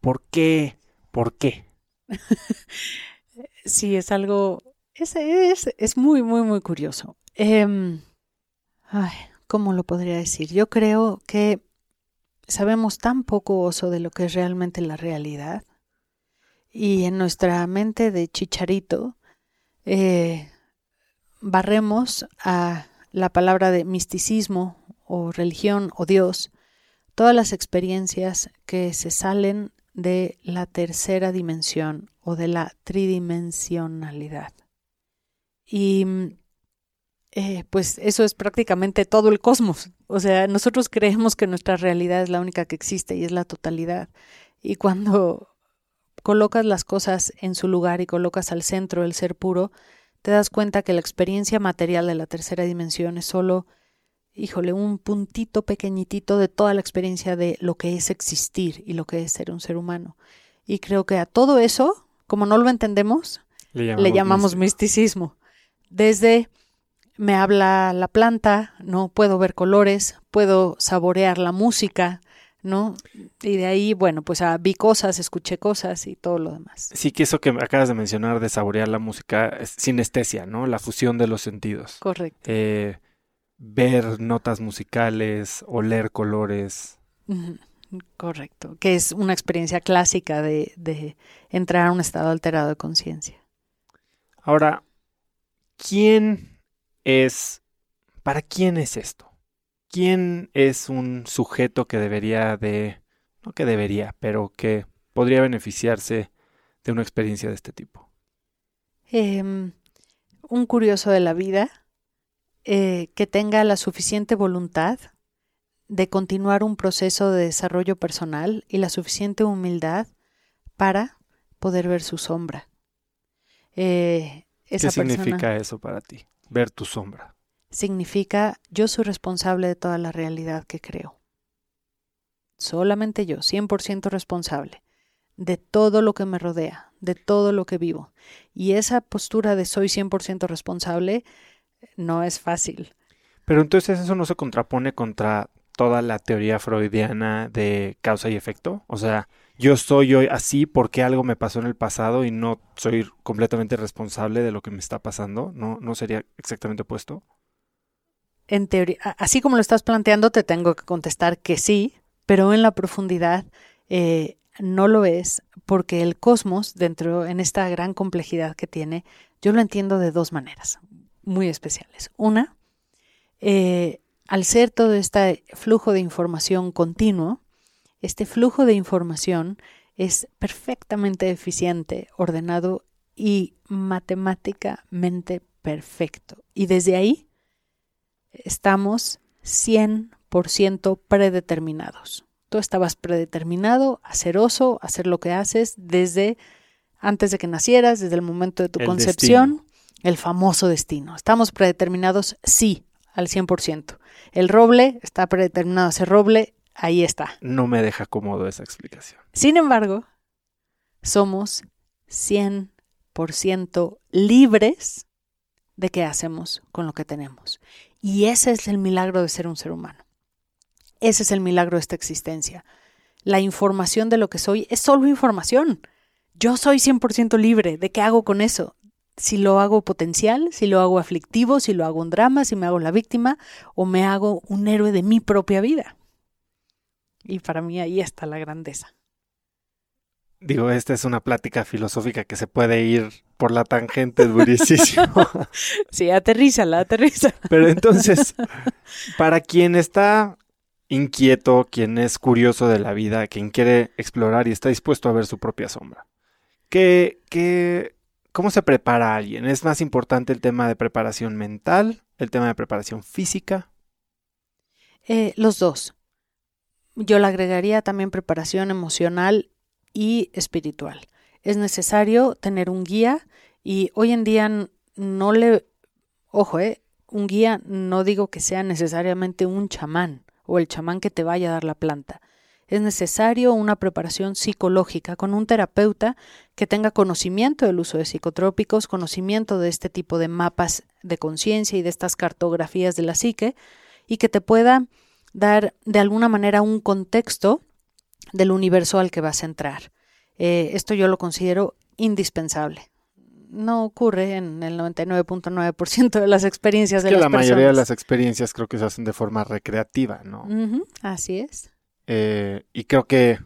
¿por qué? ¿Por qué? <laughs> sí, es algo, es, es, es muy, muy, muy curioso. Ay, ¿Cómo lo podría decir? Yo creo que sabemos tan poco oso de lo que es realmente la realidad. Y en nuestra mente de chicharito eh, barremos a la palabra de misticismo o religión o Dios todas las experiencias que se salen de la tercera dimensión o de la tridimensionalidad. Y eh, pues eso es prácticamente todo el cosmos. O sea, nosotros creemos que nuestra realidad es la única que existe y es la totalidad. Y cuando colocas las cosas en su lugar y colocas al centro el ser puro, te das cuenta que la experiencia material de la tercera dimensión es solo, híjole, un puntito pequeñitito de toda la experiencia de lo que es existir y lo que es ser un ser humano. Y creo que a todo eso, como no lo entendemos, le llamamos, misticismo. Desde me habla la planta, ¿no? Puedo ver colores, puedo saborear la música, ¿no? Y de ahí, bueno, pues ah, vi cosas, escuché cosas y todo lo demás. Sí, que eso que acabas de mencionar de saborear la música es sinestesia, ¿no? La fusión de los sentidos. Correcto. Eh, ver notas musicales, oler colores. Correcto, que es una experiencia clásica de, de entrar a un estado alterado de conciencia. Ahora, ¿quién es, ¿para quién es esto? ¿Quién es un sujeto que debería de, no que debería, pero que podría beneficiarse de una experiencia de este tipo? Em, un curioso de la vida eh, que tenga la suficiente voluntad de continuar un proceso de desarrollo personal y la suficiente humildad para poder ver su sombra. Eh, ¿Qué significa eso para ti? ver tu sombra. Significa yo soy responsable de toda la realidad que creo. Solamente yo, 100% responsable de todo lo que me rodea, de todo lo que vivo. Y esa postura de soy 100% responsable no es fácil. Pero entonces eso no se contrapone contra toda la teoría freudiana de causa y efecto. O sea, yo soy hoy así porque algo me pasó en el pasado y no soy completamente responsable de lo que me está pasando, ¿no, no sería exactamente opuesto? En teoría, así como lo estás planteando, te tengo que contestar que sí, pero en la profundidad, eh, no lo es porque el cosmos, dentro en esta gran complejidad que tiene, yo lo entiendo de dos maneras muy especiales. Una, eh, al ser todo este flujo de información continuo, este flujo de información es perfectamente eficiente, ordenado y matemáticamente perfecto. Y desde ahí estamos 100% predeterminados. Tú estabas predeterminado a ser oso, a hacer lo que haces desde antes de que nacieras, desde el momento de tu concepción, el famoso destino. Estamos predeterminados, sí, al 100%. El roble está predeterminado a ser roble, ahí está. No me deja cómodo esa explicación. Sin embargo, somos 100% libres de qué hacemos con lo que tenemos. Y ese es el milagro de ser un ser humano. Ese es el milagro de esta existencia. La información de lo que soy es solo información. Yo soy 100% libre. ¿De qué hago con eso? Si lo hago potencial, si lo hago aflictivo, si lo hago un drama, si me hago la víctima o me hago un héroe de mi propia vida. Y para mí ahí está la grandeza. Digo, esta es una plática filosófica que se puede ir por la tangente durísimo. <laughs> sí, aterrízala, aterriza. Pero entonces, para quien está inquieto, quien es curioso de la vida, quien quiere explorar y está dispuesto a ver su propia sombra, ¿qué, qué, ¿cómo se prepara alguien? ¿Es más importante el tema de preparación mental, el tema de preparación física? Eh, los dos. Yo le agregaría también preparación emocional y espiritual. Es necesario tener un guía y hoy en día no le, ojo, eh, un guía no digo que sea necesariamente un chamán o el chamán que te vaya a dar la planta. Es necesario una preparación psicológica con un terapeuta que tenga conocimiento del uso de psicotrópicos, conocimiento de este tipo de mapas de conciencia y de estas cartografías de la psique y que te pueda dar de alguna manera un contexto del universo al que vas a entrar. Eh, esto yo lo considero indispensable. No ocurre en el 99.9% de las experiencias es de que la mayoría de las experiencias creo que se hacen de forma recreativa, ¿no? así es. Eh, y creo que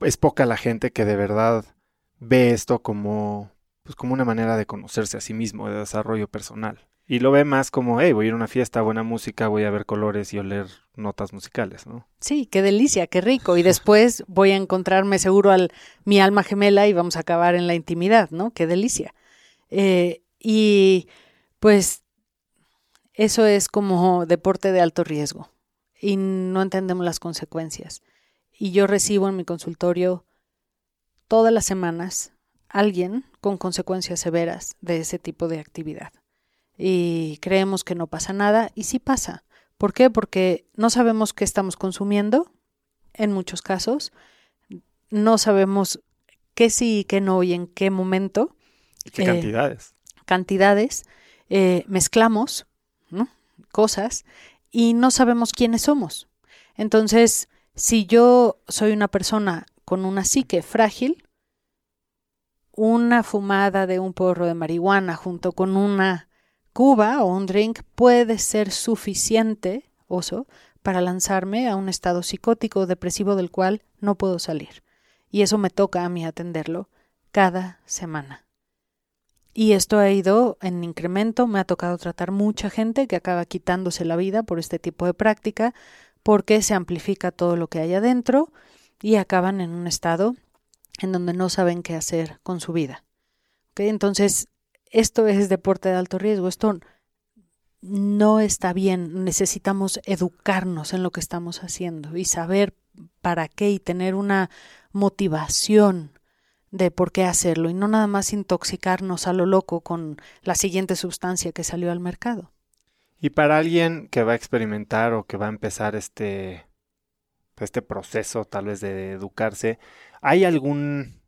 es poca la gente que de verdad ve esto como, pues como una manera de conocerse a sí mismo, de desarrollo personal. Y lo ve más como, hey, voy a ir a una fiesta, buena música, voy a ver colores y oler notas musicales, ¿no? Sí, qué delicia, qué rico. Y después voy a encontrarme seguro al mi alma gemela y vamos a acabar en la intimidad, ¿no? Qué delicia. Eh, y pues eso es como deporte de alto riesgo y no entendemos las consecuencias. Y yo recibo en mi consultorio todas las semanas alguien con consecuencias severas de ese tipo de actividad y creemos que no pasa nada y sí pasa. ¿Por qué? Porque no sabemos qué estamos consumiendo en muchos casos, no sabemos qué sí y qué no y en qué momento. ¿Y qué cantidades? Eh, cantidades, eh, mezclamos cosas y no sabemos quiénes somos. Entonces, si yo soy una persona con una psique frágil, una fumada de un porro de marihuana junto con una Cuba o un drink puede ser suficiente, oso, para lanzarme a un estado psicótico depresivo del cual no puedo salir. Y eso me toca a mí atenderlo cada semana. Y esto ha ido en incremento, me ha tocado tratar mucha gente que acaba quitándose la vida por este tipo de práctica, porque se amplifica todo lo que hay adentro y acaban en un estado en donde no saben qué hacer con su vida. Entonces, esto es deporte de alto riesgo, esto no está bien, necesitamos educarnos en lo que estamos haciendo y saber para qué y tener una motivación de por qué hacerlo y no nada más intoxicarnos a lo loco con la siguiente sustancia que salió al mercado. Y para alguien que va a experimentar o que va a empezar este, este proceso tal vez de educarse, ¿hay algún,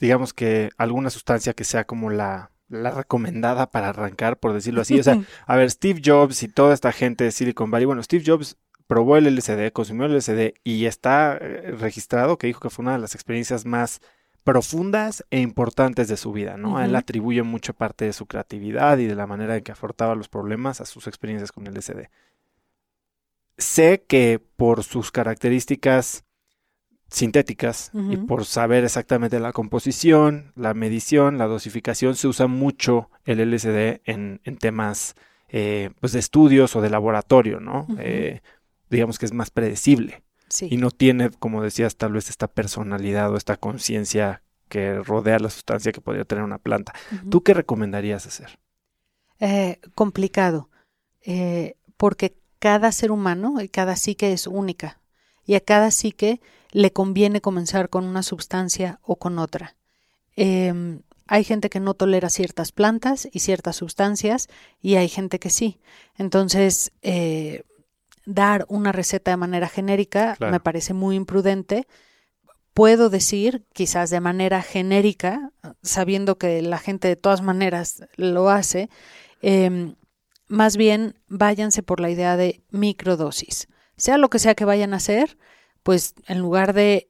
digamos que alguna sustancia que sea como la la recomendada para arrancar, por decirlo así. O sea, <laughs> a ver, Steve Jobs y toda esta gente de Silicon Valley, bueno, Steve Jobs probó el LSD, consumió el LSD y está eh, registrado que dijo que fue una de las experiencias más profundas e importantes de su vida, ¿no? Él atribuye mucha parte de su creatividad y de la manera en que afrontaba los problemas a sus experiencias con el LSD. Sé que por sus características sintéticas y por saber exactamente la composición, la medición, la dosificación, se usa mucho el LSD en, en temas eh, pues de estudios o de laboratorio, ¿no? Eh, digamos que es más predecible Sí. y no tiene, como decías, tal vez esta personalidad o esta conciencia que rodea la sustancia que podría tener una planta. ¿Tú qué recomendarías hacer? Eh, complicado, eh, porque cada ser humano y cada psique es única, y a cada psique le conviene comenzar con una sustancia o con otra. Em, hay gente que no tolera ciertas plantas y ciertas sustancias, y hay gente que sí. Entonces, eh, dar una receta de manera genérica Claro. me parece muy imprudente. Puedo decir, quizás de manera genérica, sabiendo que la gente de todas maneras lo hace, em, más bien váyanse por la idea de microdosis. Sea lo que sea que vayan a hacer, pues en lugar de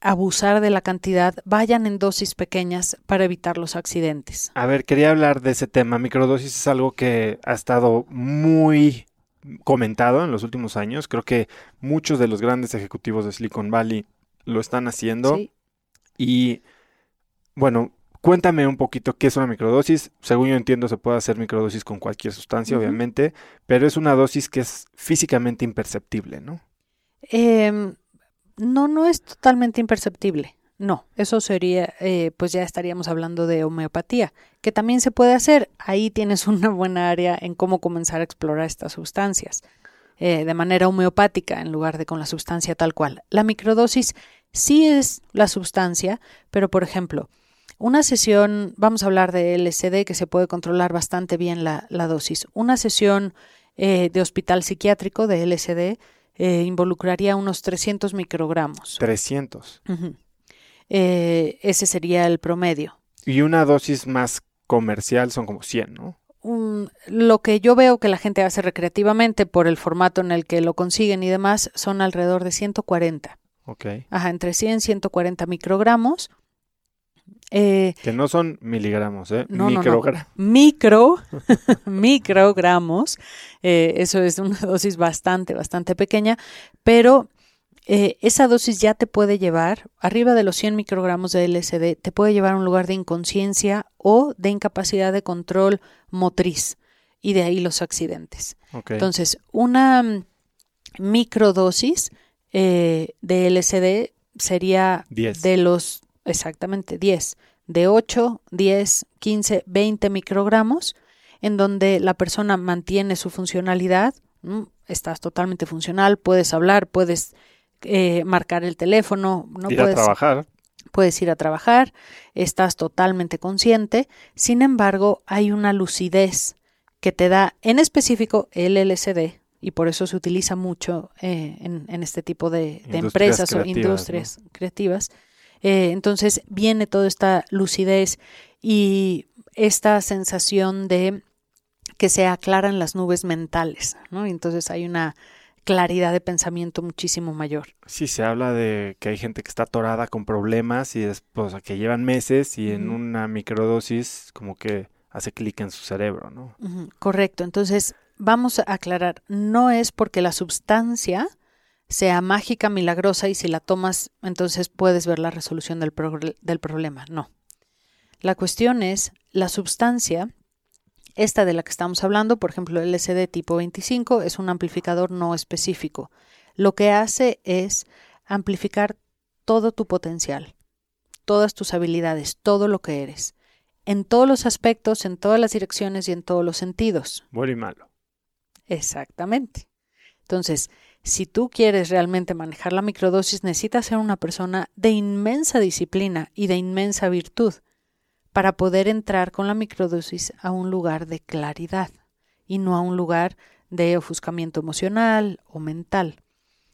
abusar de la cantidad, vayan en dosis pequeñas para evitar los accidentes. A ver, quería hablar de ese tema. Microdosis es algo que ha estado muy comentado en los últimos años. Creo que muchos de los grandes ejecutivos de Silicon Valley lo están haciendo. Sí. Y bueno, cuéntame un poquito qué es una microdosis. Según yo entiendo, se puede hacer microdosis con cualquier sustancia, obviamente, pero es una dosis que es físicamente imperceptible, ¿no? Em, no, no es totalmente imperceptible. No, eso sería, eh, pues ya estaríamos hablando de homeopatía, que también se puede hacer. Ahí tienes <laughs> una buena área en cómo comenzar a explorar estas sustancias eh, de manera homeopática en lugar de con la sustancia tal cual. La microdosis sí es la sustancia, pero por ejemplo, una sesión, vamos a hablar de LSD, que se puede controlar bastante bien la, dosis. Una sesión eh, de hospital psiquiátrico de LSD eh, involucraría unos 300 microgramos. 300. Ujú. Eh, ese sería el promedio. Y una dosis más comercial son como 100, ¿no? Lo que yo veo que la gente hace recreativamente por el formato en el que lo consiguen y demás son alrededor de 140. Ok. Ajá, entre 100 y 140 microgramos. Eh, Que no son miligramos, ¿eh? No, no, no. Microgramos. micro, <laughs> microgramos. Eh, eso es una <laughs> dosis bastante, bastante pequeña, pero eh, esa dosis ya te puede llevar, arriba de los 100 microgramos de LSD, te puede llevar a un lugar de inconsciencia o de incapacidad de control motriz, y de ahí los accidentes. Entonces, una mm, microdosis eh, de LSD sería 10. de los, exactamente, 10, de 8, 10, 15, 20 microgramos, en donde la persona mantiene su funcionalidad, estás totalmente funcional, puedes hablar, puedes eh, marcar el teléfono, no Ir a puedes, trabajar. puedes ir a trabajar, estás totalmente consciente, sin embargo, hay una lucidez que te da en específico el LSD, y por eso se utiliza mucho eh, en, en este tipo de, empresas o industrias creativas. Eh, entonces viene toda esta lucidez y esta sensación de que se aclaran las nubes mentales, ¿no? Y entonces hay una claridad de pensamiento muchísimo mayor. Sí, se habla de que hay gente que está atorada con problemas y después que llevan meses y en una microdosis como que hace clic en su cerebro, ¿no? Correcto. Entonces, vamos a aclarar, no es porque la sustancia sea mágica, milagrosa y si la tomas, entonces puedes ver la resolución del, del problema. No. La cuestión es la sustancia, esta de la que estamos hablando, por ejemplo, el LSD tipo 25, es un amplificador no específico. Lo que hace es amplificar todo tu potencial, todas tus habilidades, todo lo que eres, en todos los aspectos, en todas las direcciones y en todos los sentidos. Bueno y malo. Exactamente. Entonces, si tú quieres realmente manejar la microdosis, necesitas ser una persona de inmensa disciplina y de inmensa virtud para poder entrar con la microdosis a un lugar de claridad y no a un lugar de ofuscamiento emocional o mental.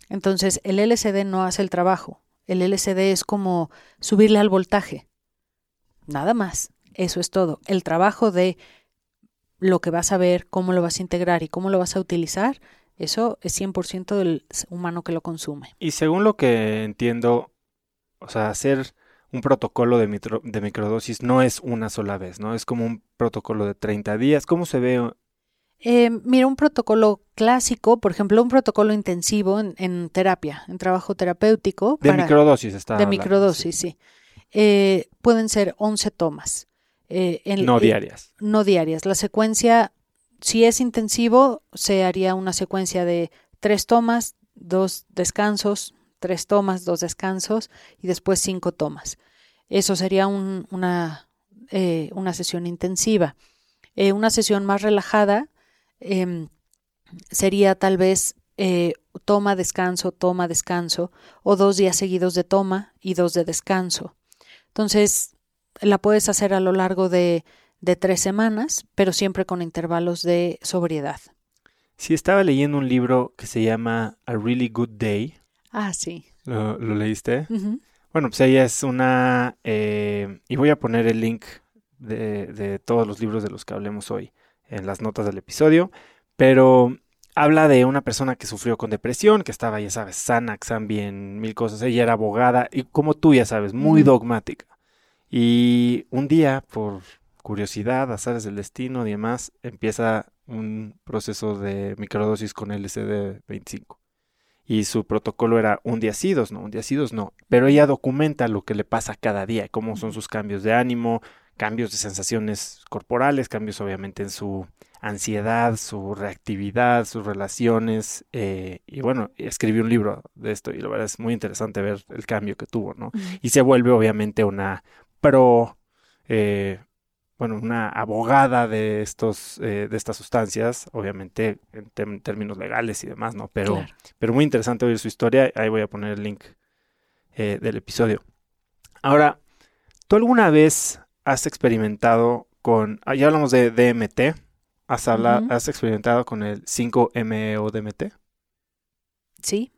Entonces, el LSD no hace el trabajo. El LSD es como subirle al voltaje. Nada más. Eso es todo. El trabajo de lo que vas a ver, cómo lo vas a integrar y cómo lo vas a utilizar, eso es 100% del humano que lo consume. Y según lo que entiendo, o sea, hacer un protocolo de, mitro- de microdosis no es una sola vez, ¿no? Es como un protocolo de 30 días. ¿Cómo se ve Eh, mira, un protocolo clásico, por ejemplo, un protocolo intensivo en, terapia, en trabajo terapéutico. De microdosis está. De microdosis, sí. Eh, pueden ser 11 tomas. Eh, no diarias. No diarias. La secuencia, si es intensivo, se haría una secuencia de tres tomas, dos descansos, tres tomas, dos descansos y después cinco tomas. Eso sería una, una sesión intensiva. una sesión más relajada Em, sería tal vez eh, toma, descanso, toma, descanso, o dos días seguidos de toma y dos de descanso. Entonces, la puedes hacer a lo largo de, de tres semanas, pero siempre con intervalos de sobriedad. Sí, estaba leyendo un libro que se llama A Really Good Day. Ah, sí. ¿Lo, leíste? Bueno, pues ella es una... Eh, y voy a poner el link de, de, todos los libros de los que hablemos hoy en las notas del episodio, pero habla de una persona que sufrió con depresión, que estaba, ya sabes, sana, bien, mil cosas. Ella era abogada y como tú ya sabes, muy dogmática. Y un día, por curiosidad, azares del destino y demás, empieza un proceso de microdosis con LSD-25. Y su protocolo era un día sí, dos no, un día sí, dos no. Pero ella documenta lo que le pasa cada día, cómo son sus cambios de ánimo, cambios de sensaciones corporales, cambios obviamente en su ansiedad, su reactividad, sus relaciones. Eh, y bueno, escribí un libro de esto y la verdad es muy interesante ver el cambio que tuvo, ¿no? Y se vuelve obviamente una pro, eh, bueno, una abogada de estos, eh, de estas sustancias, obviamente en términos legales y demás, ¿no? Pero, pero muy interesante oír su historia. Ahí voy a poner el link del episodio. Ahora, ¿tú alguna vez has experimentado con, ah, ya hablamos de DMT, has, has experimentado con el 5-MeO DMT? Sí.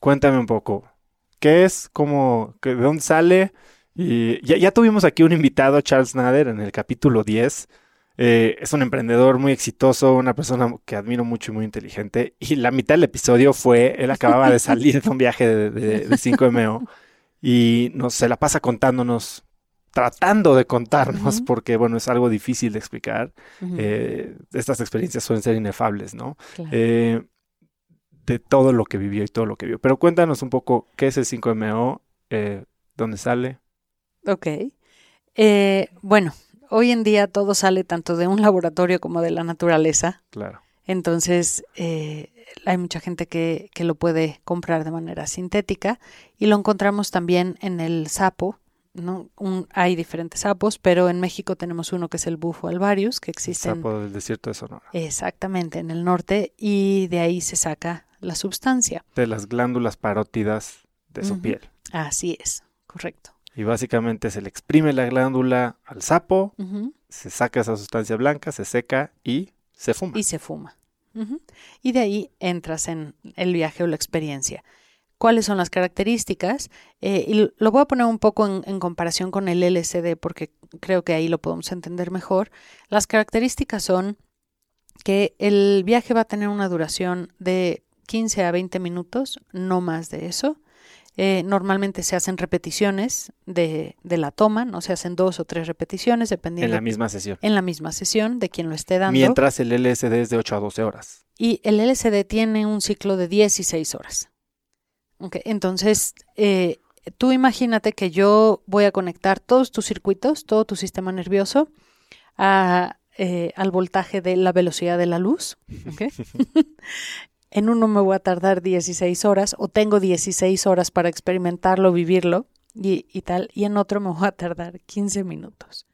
Cuéntame un poco, ¿qué es? ¿Cómo? ¿De dónde sale? Y ya, tuvimos aquí un invitado, Charles Nader, en el capítulo 10. Eh, es un emprendedor muy exitoso, una persona que admiro mucho y muy inteligente. Y la mitad del episodio fue, él acababa de salir de un viaje de, de 5MO y nos, se la pasa contándonos tratando de contarnos, porque bueno, es algo difícil de explicar. Eh, estas experiencias suelen ser inefables, ¿no? Eh, de todo lo que vivió y todo lo que vio. Pero cuéntanos un poco qué es el 5MO, eh, dónde sale. Ok. bueno, hoy en día todo sale tanto de un laboratorio como de la naturaleza. Claro. Entonces, hay mucha gente que, que, lo puede comprar de manera sintética y lo encontramos también en el sapo, ¿no? hay diferentes sapos, pero en México tenemos uno que es el bufo alvarius, que existe. El sapo del desierto de Sonora. Exactamente, en el norte, y de ahí se saca la sustancia. De las glándulas parótidas de su piel. Así es, correcto. Y básicamente se le exprime la glándula al sapo, se saca esa sustancia blanca, se seca y se fuma. Y se fuma. Y de ahí entras en el viaje o la experiencia cuáles son las características eh, y lo voy a poner un poco en, comparación con el LCD porque creo que ahí lo podemos entender mejor. Las características son que el viaje va a tener una duración de 15 a 20 minutos, no más de eso. Eh, normalmente se hacen repeticiones de, de, la toma, no se hacen dos o tres repeticiones, dependiendo. En la misma sesión. En la misma sesión de quien lo esté dando. Mientras el LSD es de 8 a 12 horas. Y el LSD tiene un ciclo de 16 horas. Okay, entonces, eh, tú imagínate que yo voy a conectar todos tus circuitos, todo tu sistema nervioso eh, al voltaje de la velocidad de la luz. <laughs> <laughs> en uno me voy a tardar 16 horas o tengo 16 horas para experimentarlo, vivirlo y, y tal, y en otro me voy a tardar 15 minutos.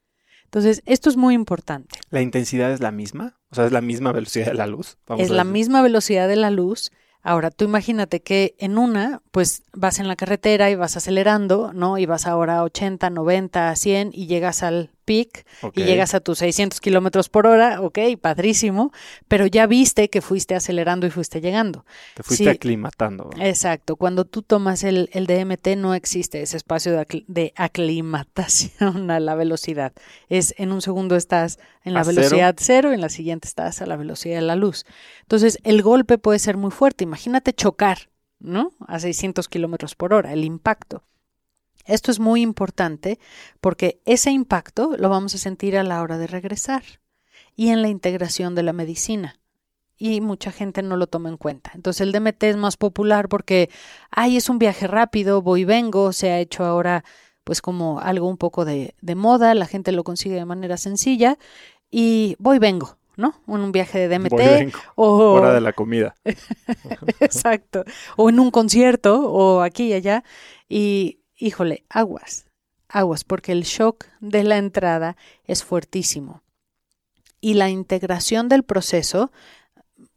Entonces, esto es muy importante. ¿La intensidad es la misma? O sea, es la misma velocidad de la luz. es la misma velocidad de la luz Ahora, tú imagínate que en una, pues vas en la carretera y vas acelerando, ¿no? Y vas ahora a 80, 90, 100 y llegas al peak y llegas a tus 600 kilómetros por hora, ok, padrísimo, pero ya viste que fuiste acelerando y fuiste llegando. Te fuiste aclimatando. Exacto, cuando tú tomas el, el DMT no existe ese espacio de, de, aclimatación <laughs> a la velocidad. Es en un segundo estás en la velocidad cero? cero, en la siguiente estás a la velocidad de la luz. Entonces el golpe puede ser muy fuerte, imagínate chocar, ¿no? A 600 kilómetros por hora, el impacto. Esto es muy importante porque ese impacto lo vamos a sentir a la hora de regresar. y en la integración de la medicina. Y mucha gente no lo toma en cuenta. Entonces el DMT es más popular porque, ay, es un viaje rápido, voy y vengo, se ha hecho ahora pues como algo un poco de, de moda, la gente lo consigue de manera sencilla y voy y vengo, ¿no? En un viaje de DMT o hora de la comida. <laughs> Exacto, o en un concierto o aquí y allá y híjole, aguas, aguas porque el shock de la entrada es fuertísimo. Y la integración del proceso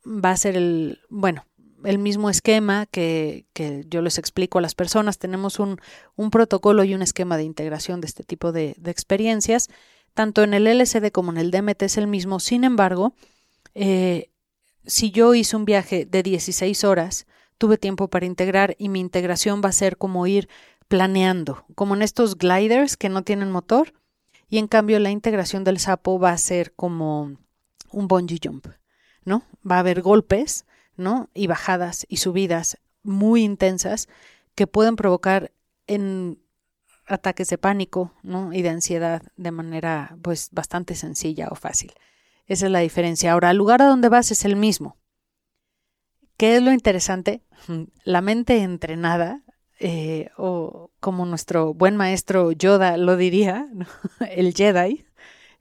va a ser el, bueno, el mismo esquema que, que, yo les explico a las personas. Tenemos un, un, protocolo y un esquema de integración de este tipo de, experiencias. Tanto en el LSD como en el DMT es el mismo. Sin embargo, eh, si yo hice un viaje de 16 horas, tuve tiempo para integrar y mi integración va a ser como ir planeando, como en estos gliders que no tienen motor. Y en cambio la integración del sapo va a ser como un bungee jump, ¿no? Va a haber golpes ¿no? Y bajadas y subidas muy intensas que pueden provocar ataques de pánico, ¿no? Y de ansiedad de manera pues bastante sencilla o fácil. Esa es la diferencia. Ahora, el lugar a donde vas es el mismo. ¿Qué es lo interesante? <laughs> La mente entrenada, eh, o como nuestro buen maestro Yoda lo diría, <laughs> el Jedi,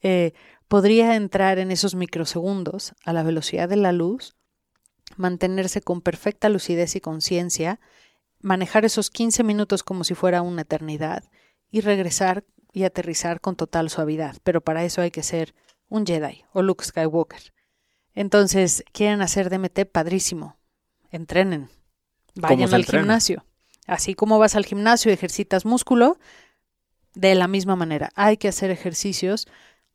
eh, podría entrar en esos microsegundos a la velocidad de la luz mantenerse con perfecta lucidez y conciencia, manejar esos 15 minutos como si fuera una eternidad y regresar y aterrizar con total suavidad. Pero para eso hay que ser un Jedi o Luke Skywalker. Entonces, quieren hacer DMT padrísimo. Entrenen. Vayan al gimnasio. Así como vas al gimnasio y ejercitas músculo, de la misma manera. Hay que hacer ejercicios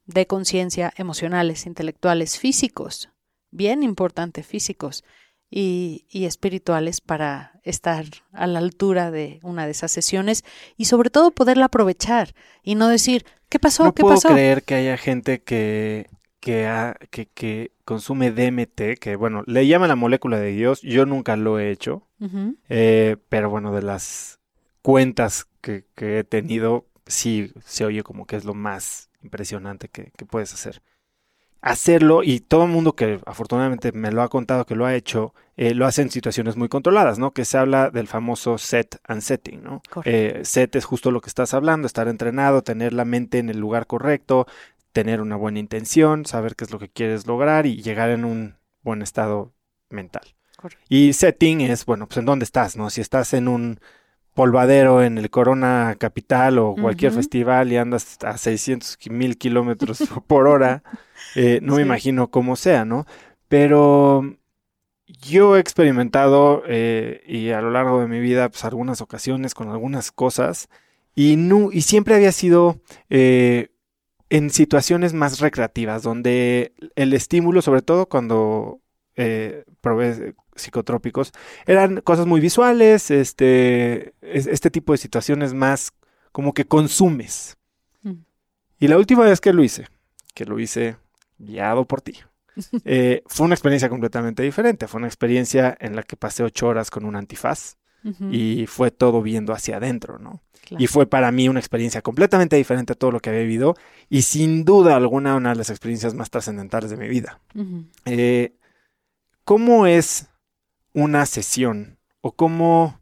de conciencia emocionales, intelectuales, físicos bien importante, físicos y, y, espirituales para estar a la altura de una de esas sesiones y sobre todo poderla aprovechar y no decir, ¿qué pasó? No ¿Qué puedo pasó? creer que haya gente que, que, ha, que, que, consume DMT, que bueno, le llama la molécula de Dios, yo nunca lo he hecho, uh -huh. eh, pero bueno, de las cuentas que, que, he tenido, sí se oye como que es lo más impresionante que, que puedes hacer hacerlo y todo el mundo que afortunadamente me lo ha contado que lo ha hecho, eh, lo hace en situaciones muy controladas, ¿no? Que se habla del famoso set and setting, ¿no? Eh, set es justo lo que estás hablando, estar entrenado, tener la mente en el lugar correcto, tener una buena intención, saber qué es lo que quieres lograr y llegar en un buen estado mental. Correcto. Y setting es, bueno, pues en dónde estás, ¿no? Si estás en un polvadero en el Corona Capital o cualquier uh -huh. festival y andas a 600 mil kilómetros <laughs> por hora, eh, no sí. me imagino cómo sea, ¿no? Pero yo he experimentado eh, y a lo largo de mi vida, pues algunas ocasiones con algunas cosas y, no, y siempre había sido eh, en situaciones más recreativas, donde el estímulo, sobre todo cuando eh, probé psicotrópicos, eran cosas muy visuales, este, este tipo de situaciones más como que consumes. Mm. Y la última vez que lo hice, que lo hice guiado por ti, <laughs> eh, fue una experiencia completamente diferente. Fue una experiencia en la que pasé ocho horas con un antifaz uh -huh. y fue todo viendo hacia adentro, ¿no? Claro. Y fue para mí una experiencia completamente diferente a todo lo que había vivido y sin duda alguna una de las experiencias más trascendentales de mi vida. Uh -huh. eh, ¿Cómo es una sesión o cómo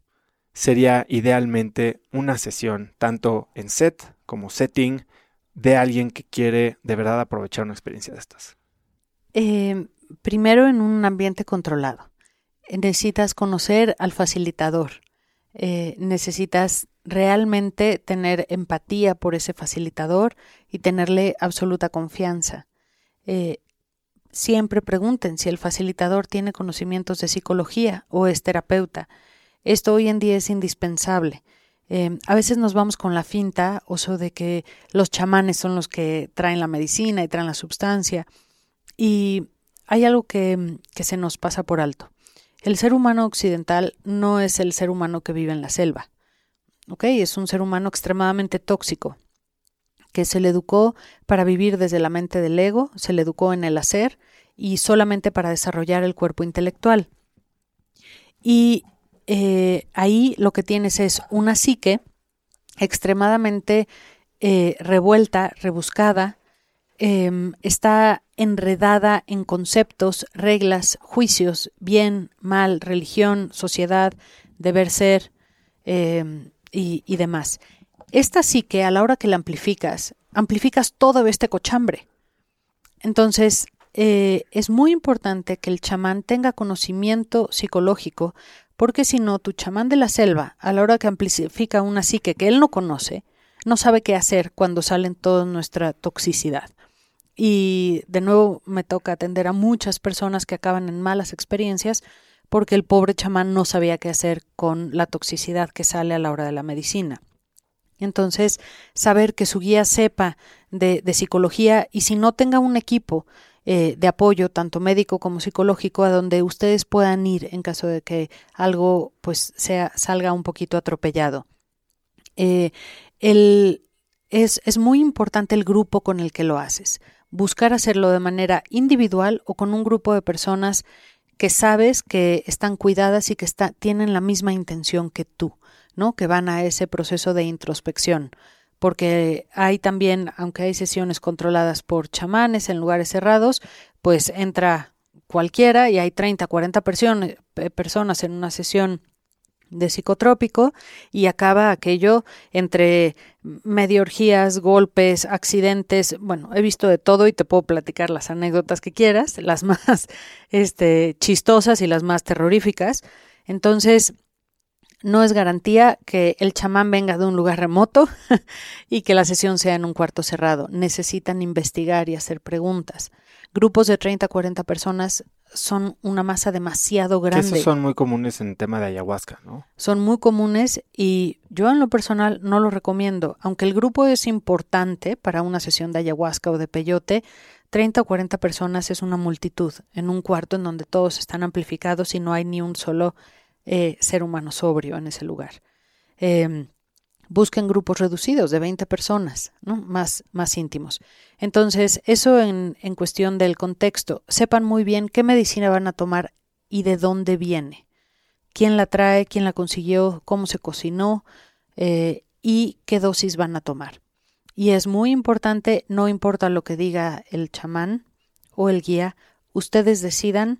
sería idealmente una sesión, tanto en set como setting, de alguien que quiere de verdad aprovechar una experiencia de estas? Eh, primero en un ambiente controlado. Necesitas conocer al facilitador. Eh, necesitas realmente tener empatía por ese facilitador y tenerle absoluta confianza. Eh, siempre pregunten si el facilitador tiene conocimientos de psicología o es terapeuta. Esto hoy en día es indispensable. Eh, a veces nos vamos con la finta, oso de que los chamanes son los que traen la medicina y traen la sustancia. Y hay algo que se nos pasa por alto. El ser humano occidental no es el ser humano que vive en la selva. ¿Ok? Es un ser humano extremadamente tóxico, que se le educó para vivir desde la mente del ego, se le educó en el hacer y solamente para desarrollar el cuerpo intelectual. Y eh, ahí lo que tienes es una psique extremadamente eh, revuelta, rebuscada, em, está enredada en conceptos, reglas, juicios, bien, mal, religión, sociedad, deber ser y, y demás. Esta sí que a la hora que la amplificas, amplificas todo este cochambre. Entonces, eh, es muy importante que el chamán tenga conocimiento psicológico, porque si no, tu chamán de la selva, a la hora que amplifica una psique que él no conoce, no sabe qué hacer cuando salen toda nuestra toxicidad. Y de nuevo me toca atender a muchas personas que acaban en malas experiencias porque el pobre chamán no sabía qué hacer con la toxicidad que sale a la hora de la medicina. Entonces, saber que su guía sepa de, psicología y si no tenga un equipo eh, de apoyo, tanto médico como psicológico, a donde ustedes puedan ir en caso de que algo pues sea, salga un poquito atropellado. Eh, es muy importante el grupo con el que lo haces. Buscar hacerlo de manera individual o con un grupo de personas que sabes que están cuidadas y que tienen la misma intención que tú. ¿no? que van a ese proceso de introspección, porque hay también, aunque hay sesiones controladas por chamanes en lugares cerrados, pues entra cualquiera y hay 30, 40 personas en una sesión de psicotrópico y acaba aquello entre medio orgías, golpes, accidentes, bueno, he visto de todo y te puedo platicar las anécdotas que quieras, las <laughs> más este chistosas y las más terroríficas. Entonces, no es garantía que el chamán venga de un lugar remoto <laughs> y que la sesión sea en un cuarto cerrado. Necesitan investigar y hacer preguntas. Grupos de 30 a 40 personas son una masa demasiado grande. esos son muy comunes en tema de ayahuasca, ¿no? Son muy comunes y yo en lo personal no lo recomiendo. Aunque el grupo es importante para una sesión de ayahuasca o de peyote, 30 o 40 personas es una multitud en un cuarto en donde todos están amplificados y no hay ni un solo eh, ser humano sobrio en ese lugar. Em, busquen grupos reducidos de 20 personas, ¿no? más, más íntimos. Entonces, eso en, en cuestión del contexto. Sepan muy bien qué medicina van a tomar y de dónde viene. Quién la trae, quién la consiguió, cómo se cocinó eh, y qué dosis van a tomar. Y es muy importante, no importa lo que diga el chamán o el guía, ustedes decidan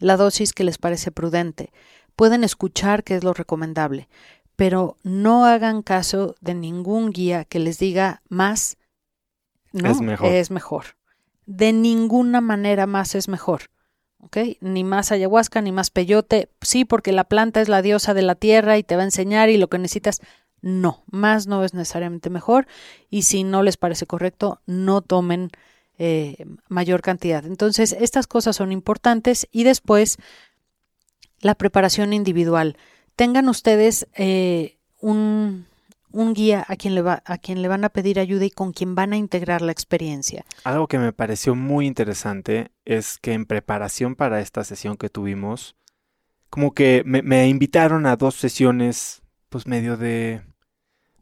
la dosis que les parece prudente pueden escuchar qué es lo recomendable, pero no hagan caso de ningún guía que les diga más no, es mejor. Es mejor. De ninguna manera más es mejor. ¿Ok? Ni más ayahuasca, ni más peyote. Sí, porque la planta es la diosa de la tierra y te va a enseñar y lo que necesitas. No, más no es necesariamente mejor. Y si no les parece correcto, no tomen eh, mayor cantidad. Entonces, estas cosas son importantes y después la preparación individual. Tengan ustedes eh, un, un guía a quien, le va, a quien le van a pedir ayuda y con quien van a integrar la experiencia. Algo que me pareció muy interesante es que en preparación para esta sesión que tuvimos, como que me, me invitaron a dos sesiones, pues medio de...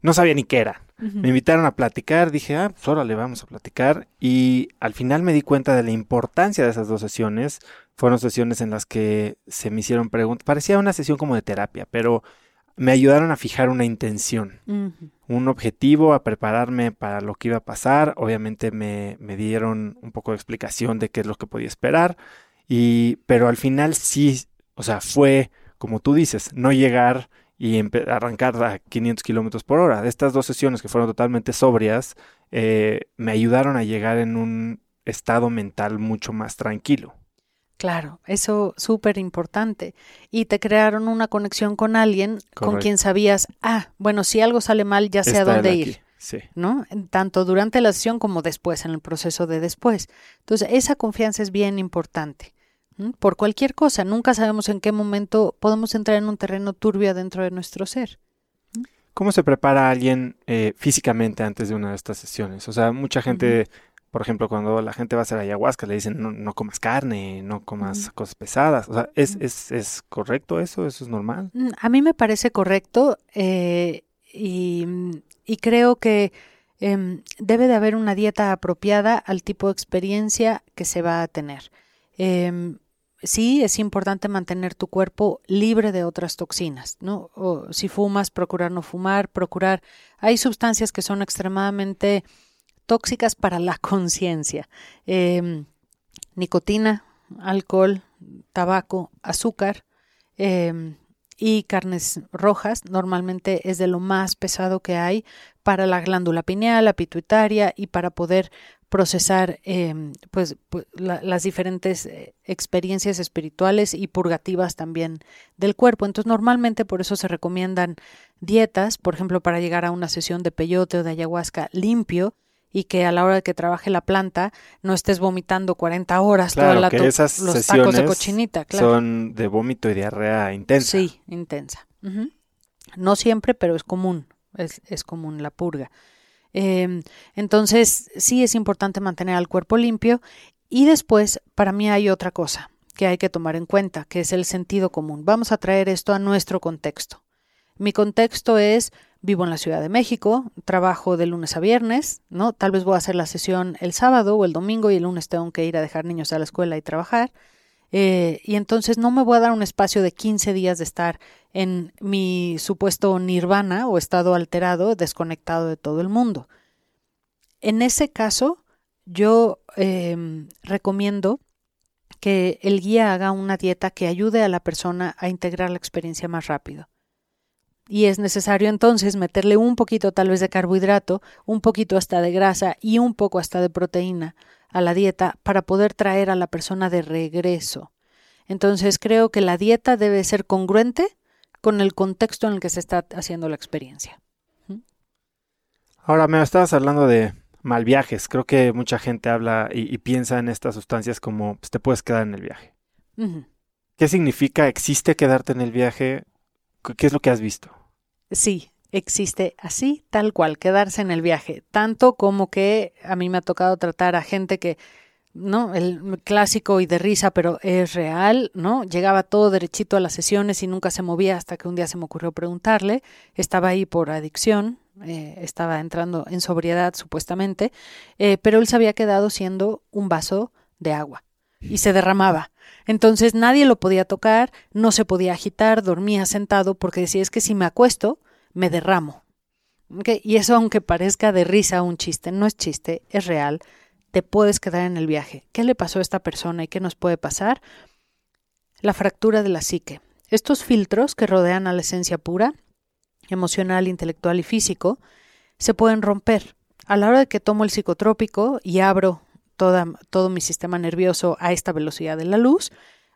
No sabía ni qué era. Me invitaron a platicar, dije, ah, pues órale, vamos a platicar. Y al final me di cuenta de la importancia de esas dos sesiones. Fueron sesiones en las que se me hicieron preguntas. Parecía una sesión como de terapia, pero me ayudaron a fijar una intención, un objetivo, a prepararme para lo que iba a pasar. Obviamente me, me, dieron un poco de explicación de qué es lo que podía esperar. Y, pero al final sí, o sea, fue, como tú dices, no llegar y arrancar a 500 kilómetros por hora. De estas dos sesiones que fueron totalmente sobrias, eh, me ayudaron a llegar en un estado mental mucho más tranquilo. Claro, eso súper importante. Y te crearon una conexión con alguien con quien sabías, ah, bueno, si algo sale mal, ya sé a dónde ir. Sí. ¿No? Tanto durante la sesión como después, en el proceso de después. Entonces, esa confianza es bien importante por cualquier cosa. Nunca sabemos en qué momento podemos entrar en un terreno turbio dentro de nuestro ser. ¿Cómo se prepara alguien eh, físicamente antes de una de estas sesiones? O sea, mucha gente, por ejemplo, cuando la gente va a hacer ayahuasca, le dicen no, comas carne, no comas cosas pesadas. O sea, ¿es, es, ¿es, correcto eso? ¿Eso es normal? Mm, a mí me parece correcto eh, y, y, creo que em, debe de haber una dieta apropiada al tipo de experiencia que se va a tener. Em, sí es importante mantener tu cuerpo libre de otras toxinas, ¿no? Si fumas, procurar no fumar, procurar. Hay sustancias que son extremadamente tóxicas para la <laughs> conciencia. Em, nicotina, alcohol, tabaco, azúcar em, y carnes rojas. Normalmente es de lo más pesado que hay para la glándula pineal, la pituitaria y para poder procesar em, pues, las diferentes eh, experiencias espirituales y purgativas también del cuerpo. Entonces normalmente por eso se recomiendan dietas, por ejemplo, para llegar a una sesión de peyote o de ayahuasca limpio y que a la hora de que trabaje la planta no estés vomitando 40 horas claro, toda que esas los tacos de cochinita. Claro. Son de vómito y diarrea intensa. Sí, intensa. No siempre, pero es común, es, es común la purga. Em, entonces, sí es importante mantener al cuerpo limpio. Y después, para mí hay otra cosa que hay que tomar en cuenta, que es el sentido común. Vamos a traer esto a nuestro contexto. Mi contexto es, vivo en la Ciudad de México, trabajo de lunes a viernes, ¿no? Tal vez voy a hacer la sesión el sábado o el domingo y el lunes tengo que ir a dejar niños a la escuela y trabajar. Eh, y entonces no me voy a dar un espacio de 15 días de estar en mi supuesto nirvana o estado alterado, desconectado de todo el mundo. En ese caso, yo em, recomiendo que el guía haga una dieta que ayude a la persona a integrar la experiencia más rápido. Y es necesario entonces meterle un poquito tal vez de carbohidrato, un poquito hasta de grasa y un poco hasta de proteína a la dieta para poder traer a la persona de regreso. Entonces creo que la dieta debe ser congruente con el contexto en el que se está haciendo la experiencia. Ahora, me estabas hablando de mal viajes. Creo que mucha gente habla y, piensa en estas sustancias como pues, te puedes quedar en el viaje. ¿Qué significa existe quedarte en el viaje? ¿Qué es lo que has visto? Sí, existe así, tal cual, quedarse en el viaje. Tanto como que a mí me ha tocado tratar a gente que ¿no? El clásico y de risa, pero es real, ¿no? Llegaba todo derechito a las sesiones y nunca se movía hasta que un día se me ocurrió preguntarle. Estaba ahí por adicción, eh, estaba entrando en sobriedad supuestamente, eh, pero él se había quedado siendo un vaso de agua y se derramaba. Entonces nadie lo podía tocar, no se podía agitar, dormía sentado porque decía es que si me acuesto, me derramo. Y eso aunque parezca de risa un chiste, no es chiste, es real te puedes quedar en el viaje. ¿Qué le pasó a esta persona y qué nos puede pasar? La fractura de la psique. Estos filtros que rodean a la esencia pura, emocional, intelectual y físico, se pueden romper. A la hora de que tomo el psicotrópico y abro toda, todo mi sistema nervioso a esta velocidad de la luz,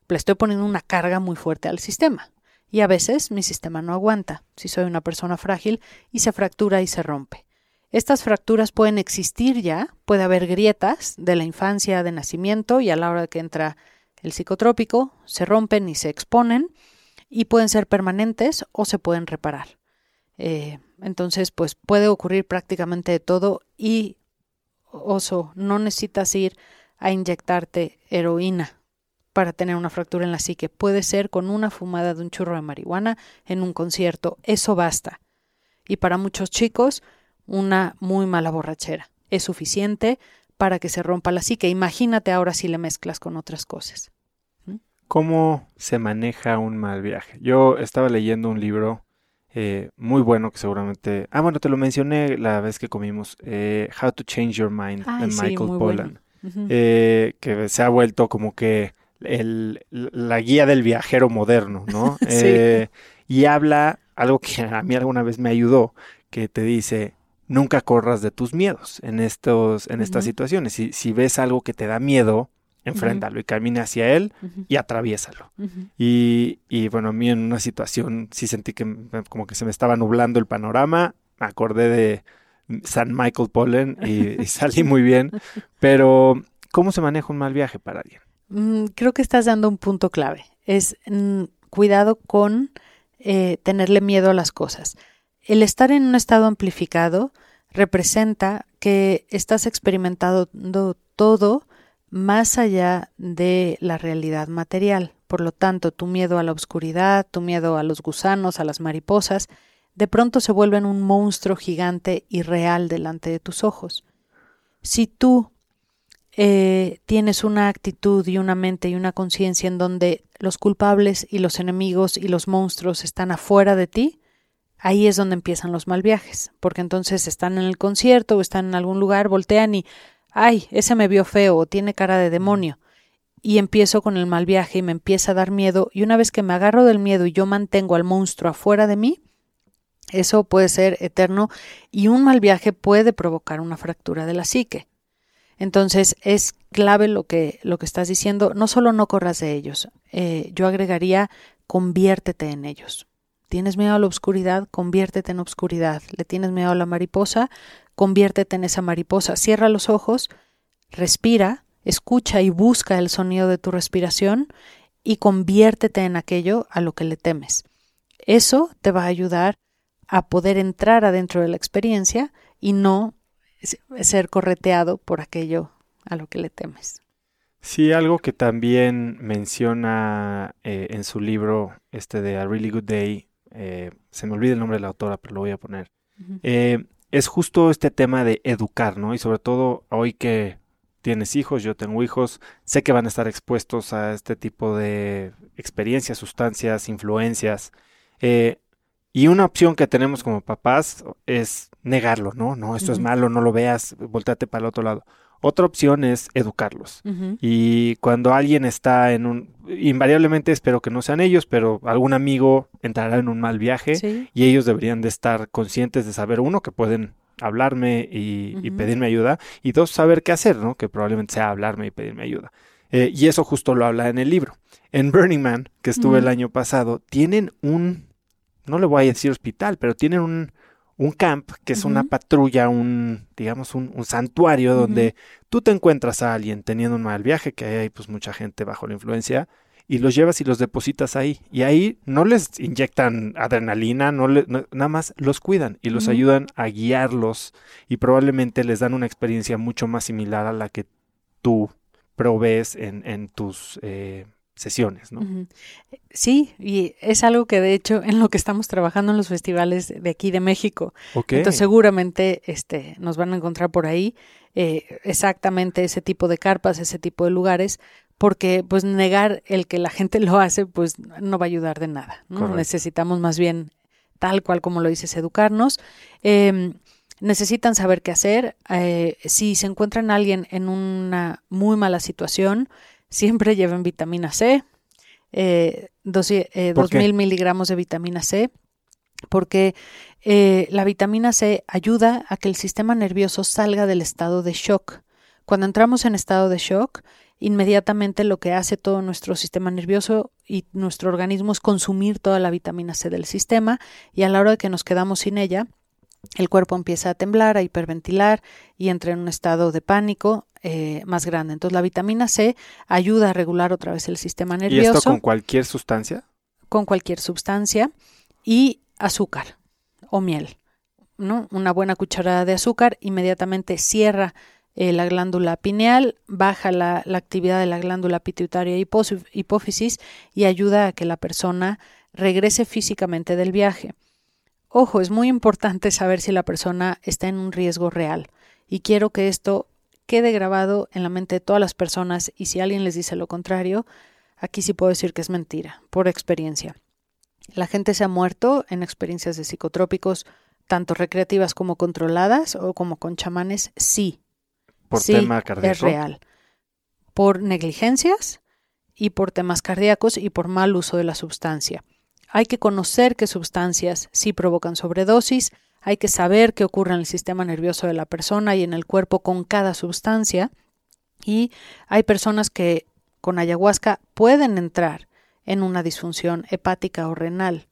le estoy poniendo una carga muy fuerte al sistema. Y a veces mi sistema no aguanta, si soy una persona frágil, y se fractura y se rompe. Estas fracturas pueden existir ya, puede haber grietas de la infancia, de nacimiento y a la hora que entra el psicotrópico, se rompen y se exponen y pueden ser permanentes o se pueden reparar. Eh, entonces, pues puede ocurrir prácticamente de todo y, oso, no necesitas ir a inyectarte heroína para tener una fractura en la psique. Puede ser con una fumada de un churro de marihuana en un concierto. Eso basta. Y para muchos chicos, una muy mala borrachera. Es suficiente para que se rompa la psique. Imagínate ahora si le mezclas con otras cosas. ¿Mm? ¿Cómo se maneja un mal viaje? Yo estaba leyendo un libro eh, muy bueno que seguramente... Ah, bueno, te lo mencioné la vez que comimos. Eh, How to Change Your Mind de Michael Pollan. Eh, que se ha vuelto como que el, la guía del viajero moderno, ¿no? <laughs> sí. Y habla algo que a mí alguna vez me ayudó, que te dice, nunca corras de tus miedos en, estos, en estas situaciones. Si, si, ves algo que te da miedo, enfréntalo y camina hacia él y atraviésalo. y, y, bueno, a mí en una situación sí sentí que como que se me estaba nublando el panorama, me acordé de San Michael Pollen y, salí muy bien, <laughs> pero ¿cómo se maneja un mal viaje para alguien? Mm, creo que estás dando un punto clave, es mm, cuidado con eh, tenerle miedo a las cosas. El estar en un estado amplificado representa que estás experimentando todo más allá de la realidad material. Por lo tanto, tu miedo a la oscuridad, tu miedo a los gusanos, a las mariposas, de pronto se vuelven un monstruo gigante y real delante de tus ojos. Si tú eh, tienes una actitud y una mente y una conciencia en donde los culpables y los enemigos y los monstruos están afuera de ti, ahí es donde empiezan los mal viajes, porque entonces están en el concierto o están en algún lugar, voltean y, ay, ese me vio feo o tiene cara de demonio. Y empiezo con el mal viaje y me empieza a dar miedo y una vez que me agarro del miedo y yo mantengo al monstruo afuera de mí, eso puede ser eterno y un mal viaje puede provocar una fractura de la psique. Entonces es clave lo que, lo que estás diciendo. No solo no corras de ellos, eh, yo agregaría conviértete en ellos. ¿Tienes miedo a la oscuridad? Conviértete en oscuridad. ¿Le tienes miedo a la mariposa? Conviértete en esa mariposa. Cierra los ojos, respira, escucha y busca el sonido de tu respiración y conviértete en aquello a lo que le temes. Eso te va a ayudar a poder entrar adentro de la experiencia y no ser correteado por aquello a lo que le temes. Sí, algo que también menciona eh, en su libro, este de A Really Good Day, eh, se me olvida el nombre de la autora, pero lo voy a poner, eh, es justo este tema de educar, ¿no? Y sobre todo hoy que tienes hijos, yo tengo hijos, sé que van a estar expuestos a este tipo de experiencias, sustancias, influencias. y una opción que tenemos como papás es negarlo, ¿no? No, esto es malo, no lo veas, volteate para el otro lado. Otra opción es educarlos. Y cuando alguien está en un, invariablemente espero que no sean ellos, pero algún amigo entrará en un mal viaje y ellos deberían de estar conscientes de saber, uno, que pueden hablarme y, pedirme ayuda, y dos, saber qué hacer, ¿no? Que probablemente sea hablarme y pedirme ayuda. Eh, y eso justo lo habla en el libro. En Burning Man, que estuve el año pasado, tienen un, no le voy a decir hospital, pero tienen un, un camp, que es una patrulla, un, digamos, un, santuario donde tú te encuentras a alguien teniendo un mal viaje, que hay pues mucha gente bajo la influencia, y los llevas y los depositas ahí. Y ahí no les inyectan adrenalina, no, nada más los cuidan y los ayudan a guiarlos y probablemente les dan una experiencia mucho más similar a la que tú provees en, en tus eh, sesiones, ¿no? Sí, y es algo que de hecho en lo que estamos trabajando en los festivales de aquí de México. Entonces seguramente este, nos van a encontrar por ahí eh, exactamente ese tipo de carpas, ese tipo de lugares, porque pues negar el que la gente <laughs> lo hace, pues no va a ayudar de nada. Necesitamos más bien, tal cual como lo dices, educarnos. Em, necesitan saber qué hacer. Eh, si se encuentran alguien en una muy mala situación, siempre lleven vitamina C, eh, dos, eh, mil miligramos de vitamina C, porque eh, la vitamina C ayuda a que el sistema nervioso salga del estado de shock. Cuando entramos en estado de shock, inmediatamente lo que hace todo nuestro sistema nervioso y nuestro organismo es consumir toda la vitamina C del sistema y a la hora de que nos quedamos sin ella, el cuerpo empieza a temblar, a hiperventilar y entra en un estado de pánico eh, más grande. Entonces la vitamina C ayuda a regular otra vez el sistema nervioso. ¿Y esto con cualquier sustancia? Con cualquier sustancia y azúcar o miel. ¿no? Una buena cucharada de azúcar inmediatamente cierra eh, la glándula pineal, baja la, actividad de la glándula pituitaria y hipófisis y ayuda a que la persona regrese físicamente del viaje. Ojo, es muy importante saber si la persona está en un riesgo real y quiero que esto quede grabado en la mente de todas las personas y si alguien les dice lo contrario, aquí sí puedo decir que es mentira, por experiencia. La gente se ha muerto en experiencias de psicotrópicos, tanto recreativas como controladas o como con chamanes, sí. Por tema cardíaco. Es real. Por negligencias y por temas cardíacos y por mal uso de la sustancia. Hay que conocer qué sustancias sí provocan sobredosis, hay que saber qué ocurre en el sistema nervioso de la persona y en el cuerpo con cada sustancia. Y hay personas que con ayahuasca pueden entrar en una disfunción hepática o renal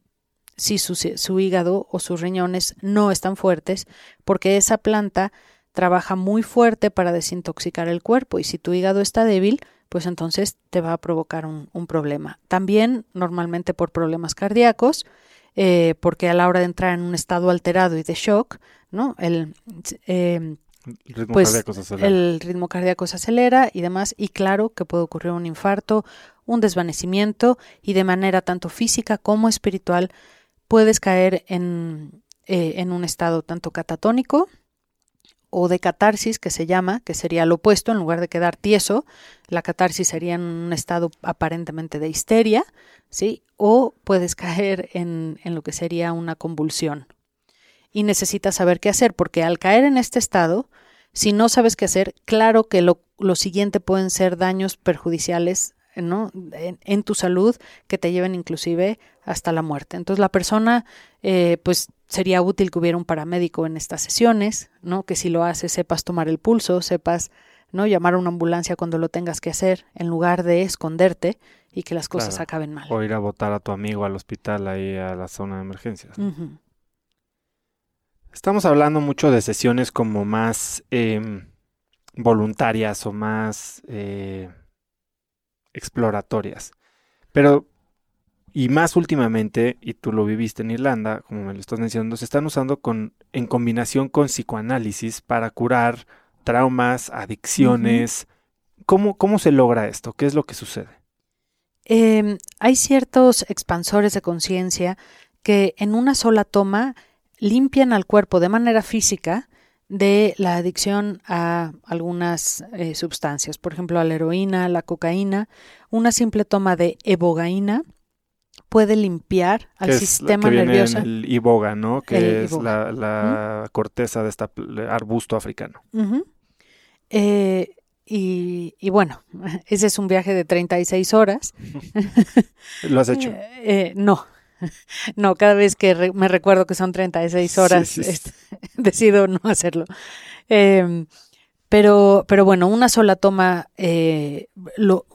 si su, su, hígado o sus riñones no están fuertes, porque esa planta trabaja muy fuerte para desintoxicar el cuerpo y si tu hígado está débil, pues entonces te va a provocar un, problema. También normalmente por problemas cardíacos, eh, porque a la hora de entrar en un estado alterado y de shock, ¿no? El, eh, ritmo pues, cardíaco se acelera. el ritmo cardíaco se acelera y demás, y claro que puede ocurrir un infarto, un desvanecimiento, y de manera tanto física como espiritual puedes caer en, eh, en un estado tanto catatónico, o de catarsis, que se llama, que sería lo opuesto, en lugar de quedar tieso, la catarsis sería en un estado aparentemente de histeria, ¿sí? O puedes <laughs> caer en, en lo que sería una convulsión. Y necesitas saber qué hacer, porque al caer en este estado, si no sabes qué hacer, claro que lo, lo siguiente pueden ser daños perjudiciales ¿no? En, tu salud que te lleven inclusive hasta la muerte. Entonces la persona, eh, pues sería útil que hubiera un paramédico en estas sesiones, ¿no? Que si lo haces sepas tomar el pulso, sepas, ¿no? Llamar a una ambulancia cuando lo tengas que hacer, en lugar de esconderte y que las cosas acaben mal. O ir a votar a tu amigo al hospital ahí a la zona de emergencias. Estamos hablando mucho de sesiones como más em, voluntarias o más eh, exploratorias. Pero, y más últimamente, y tú lo viviste en Irlanda, como me lo estás mencionando, se están usando con, en combinación con psicoanálisis para curar traumas, adicciones. ¿Cómo, ¿Cómo se logra esto? ¿Qué es lo que sucede? Em, hay ciertos expansores de conciencia que en una sola toma limpian al cuerpo de manera física de la adicción a algunas eh, sustancias, por ejemplo, a la heroína, a la cocaína. Una simple toma de ebogaína puede limpiar al sistema nervioso. el iboga, ¿no? Que es la, corteza de este arbusto africano. Eh, y, bueno, <laughs> ese es un viaje de 36 horas. <laughs> ¿Lo has hecho? <laughs> Eh, no, <laughs> no, cada vez que me recuerdo que son 36 horas, <laughs> decido no hacerlo. Em, pero, pero bueno, una sola toma eh, lo,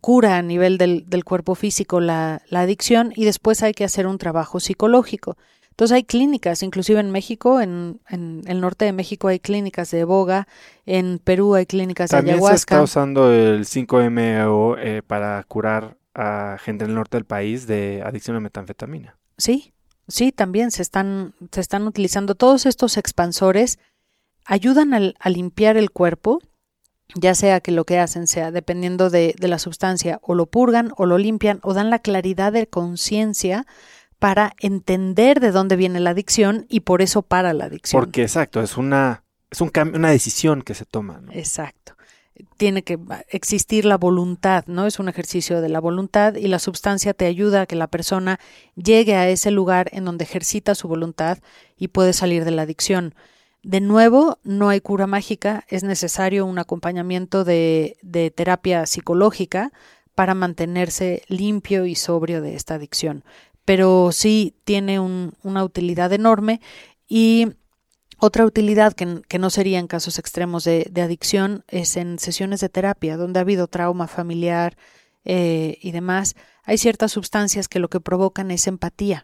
cura a nivel del, cuerpo físico la, adicción y después hay que hacer un trabajo psicológico. Entonces hay clínicas, inclusive en México, en, el norte de México hay clínicas de boga, en Perú hay clínicas de ayahuasca. También se está usando el 5-MeO eh, para curar a gente en el norte del país de adicción a metanfetamina. Sí, sí, también se están, se están utilizando todos estos expansores, ayudan a limpiar el cuerpo, ya sea que lo que hacen sea dependiendo de, de la sustancia, o lo purgan, o lo limpian, o dan la claridad de conciencia para entender de dónde viene la adicción y por eso para la adicción. Porque exacto, es una, es un una decisión que se toma. Exacto tiene que existir la voluntad, ¿no? Es un ejercicio de la voluntad y la sustancia te ayuda a que la persona llegue a ese lugar en donde ejercita su voluntad y puede salir de la adicción. De nuevo, no hay cura mágica, es necesario un acompañamiento de, de terapia psicológica para mantenerse limpio y sobrio de esta adicción. Pero sí tiene una utilidad enorme y otra utilidad que, no sería en casos extremos de, adicción es en sesiones de terapia, donde ha habido trauma familiar eh, y demás. Hay ciertas sustancias que lo que provocan es empatía.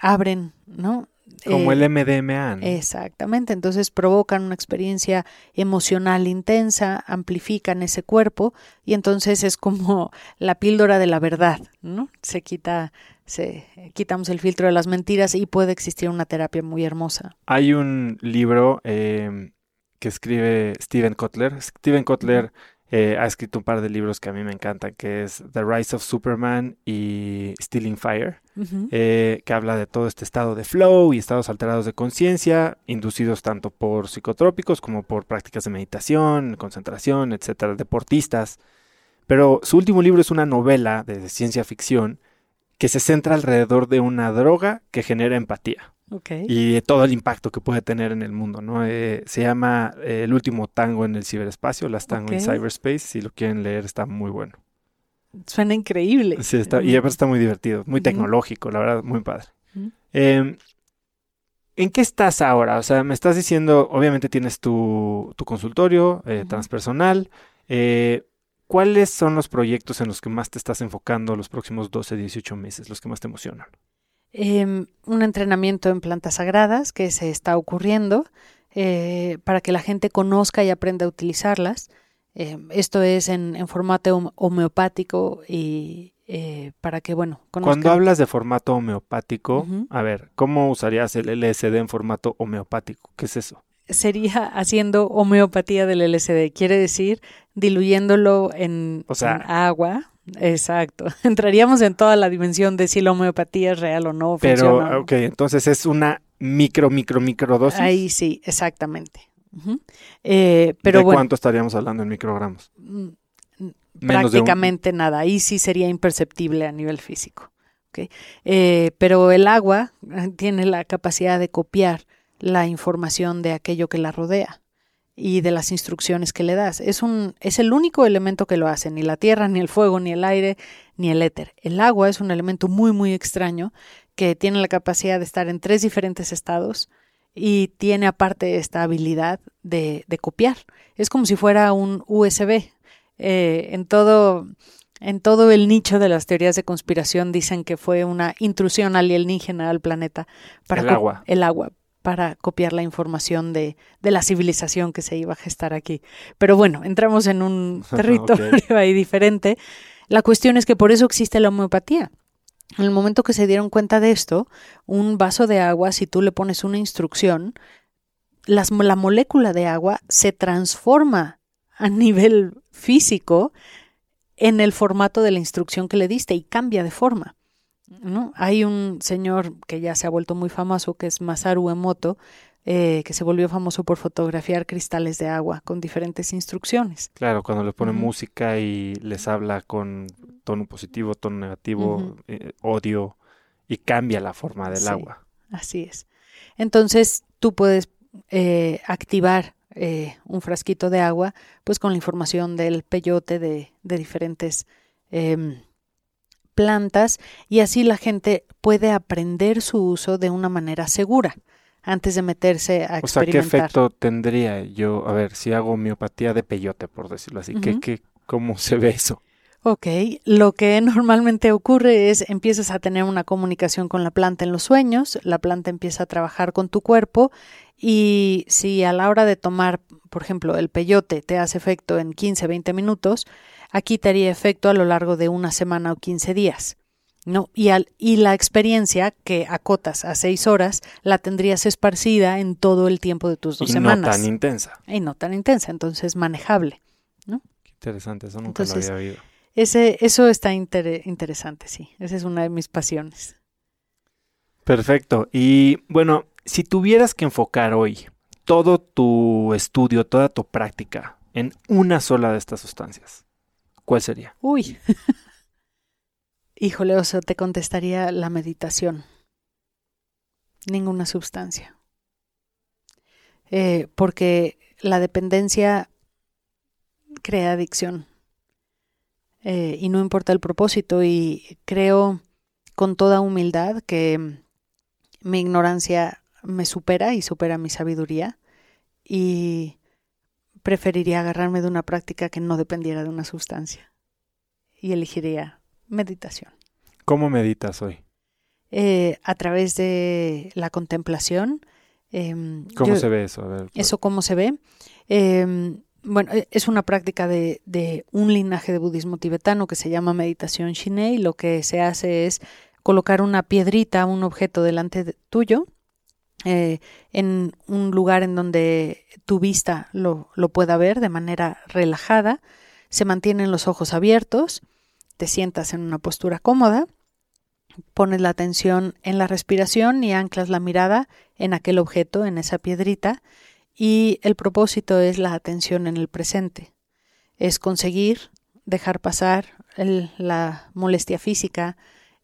Abren, ¿no? Como el MDMA. ¿no? Exactamente, entonces provocan una experiencia emocional intensa, amplifican ese cuerpo y entonces es como la píldora de la verdad, ¿no? Se quita se, quitamos el filtro de las mentiras y puede existir una terapia muy hermosa. Hay un libro em, que escribe Steven Kotler. Steven Kotler eh, ha escrito un par de libros que a mí me encantan, que es The Rise of Superman y Stealing Fire, eh, que habla de todo este estado de flow y estados alterados de conciencia, inducidos tanto por psicotrópicos como por prácticas de meditación, concentración, etcétera, deportistas. Pero su último libro es una novela de ciencia ficción que se centra alrededor de una droga que genera empatía. Y todo el impacto que puede tener en el mundo, ¿no? Eh, se llama eh, El último tango en el ciberespacio, Las tango en cyberspace. Si lo quieren leer, está muy bueno. Suena increíble. Sí, está, y además está muy divertido, muy tecnológico, la verdad, muy padre. Em, ¿En qué estás ahora? O sea, me estás diciendo, obviamente tienes tu, consultorio eh, transpersonal. ¿Cuáles son los proyectos en los que más te estás enfocando los próximos 12, 18 meses, los que más te emocionan? Em, un entrenamiento en plantas sagradas que se está ocurriendo eh, para que la gente conozca y aprenda a utilizarlas. Em, esto es en, formato homeopático y eh, para que, bueno, Cuando hablas de formato homeopático, a ver, ¿cómo usarías el LSD en formato homeopático? ¿Qué es eso? Sería haciendo homeopatía del LSD, quiere decir diluyéndolo en, agua. Exacto. <laughs> Entraríamos en toda la dimensión de si la homeopatía es real o no. Pero, ok, entonces es una micro, micro, micro dosis. Ahí sí, exactamente. Eh, pero ¿De bueno, cuánto estaríamos hablando en microgramos? mm, un- prácticamente nada. Ahí sí sería imperceptible a nivel físico. ¿ok? Eh, pero el agua eh, tiene la capacidad de copiar la información de aquello que la rodea y de las instrucciones que le das. Es, un, es el único elemento que lo hace, ni la tierra, ni el fuego, ni el aire, ni el éter. El agua es un elemento muy, muy extraño que tiene la capacidad de estar en tres diferentes estados y tiene aparte esta habilidad de, de copiar. Es como si fuera un USB. Eh, en todo en todo el nicho de las teorías de conspiración dicen que fue una intrusión alienígena al planeta para El agua. el agua para copiar la información de, de la civilización que se iba a gestar aquí. Pero bueno, entramos en un <laughs> territorio ahí diferente. La cuestión es que por eso existe la homeopatía. En el momento que se dieron cuenta de esto, un vaso de agua, si tú le pones una instrucción, las- la molécula de agua se transforma a nivel físico en el formato de la instrucción que le diste y cambia de forma. ¿No? Hay un señor que ya se ha vuelto muy famoso, que es Masaru Emoto, eh, que se volvió famoso por fotografiar cristales de agua con diferentes instrucciones. Claro, cuando le ponen Ujú. música y les habla con tono positivo, tono negativo, eh, odio, y cambia la forma del Sí. agua. Así es. Entonces tú puedes eh, activar eh, un frasquito de agua, pues con la información del peyote de, de diferentes em, plantas y así la gente puede aprender su uso de una manera segura antes de meterse a O sea, ¿qué experimentar. efecto tendría yo, a ver, si hago homeopatía de peyote, por decirlo así? ¿qué, Ujú. qué, ¿Cómo se ve eso? Ok, lo que normalmente ocurre es empiezas a tener una comunicación con la planta en los sueños, la planta empieza a trabajar con tu cuerpo y si a la hora de tomar, por ejemplo, el peyote te hace efecto en 15, 20 minutos, aquí te haría efecto a lo largo de una semana o 15 días. ¿no? Y, al, y la experiencia que acotas a 6 horas la tendrías esparcida en todo el tiempo de tus dos y semanas. no tan intensa. y no tan intensa, entonces manejable. Qué interesante, eso nunca Entonces, lo había oído. Ese, eso está inter- interesante, sí. Esa es una de mis pasiones. Perfecto. Y bueno, si tuvieras que enfocar hoy todo tu estudio, toda tu práctica en una sola de estas sustancias, ¿cuál sería? Uy. <laughs> Híjole, oso, te contestaría la meditación. Ninguna sustancia. Eh, porque la dependencia crea adicción. Eh, y no importa el propósito. Y creo con toda humildad que mi ignorancia me supera y supera mi sabiduría. Y preferiría agarrarme de una práctica que no dependiera de una sustancia. Y elegiría meditación. ¿Cómo meditas hoy? Eh, a través de la contemplación. em, ¿Cómo yo- se ve eso? A ver, pues, ¿Eso cómo se ve? Em, bueno, e- es una práctica de, de un linaje de budismo tibetano que se llama meditación Shinei. Lo que se hace es colocar una piedrita, un objeto delante de- tuyo, eh, en un lugar en donde tu vista lo, lo pueda ver de manera relajada. Se mantienen los ojos abiertos, te sientas en una postura cómoda, pones la atención en la respiración y anclas la mirada en aquel objeto, en esa piedrita, y el propósito es la atención en el presente. Es conseguir dejar pasar la molestia física,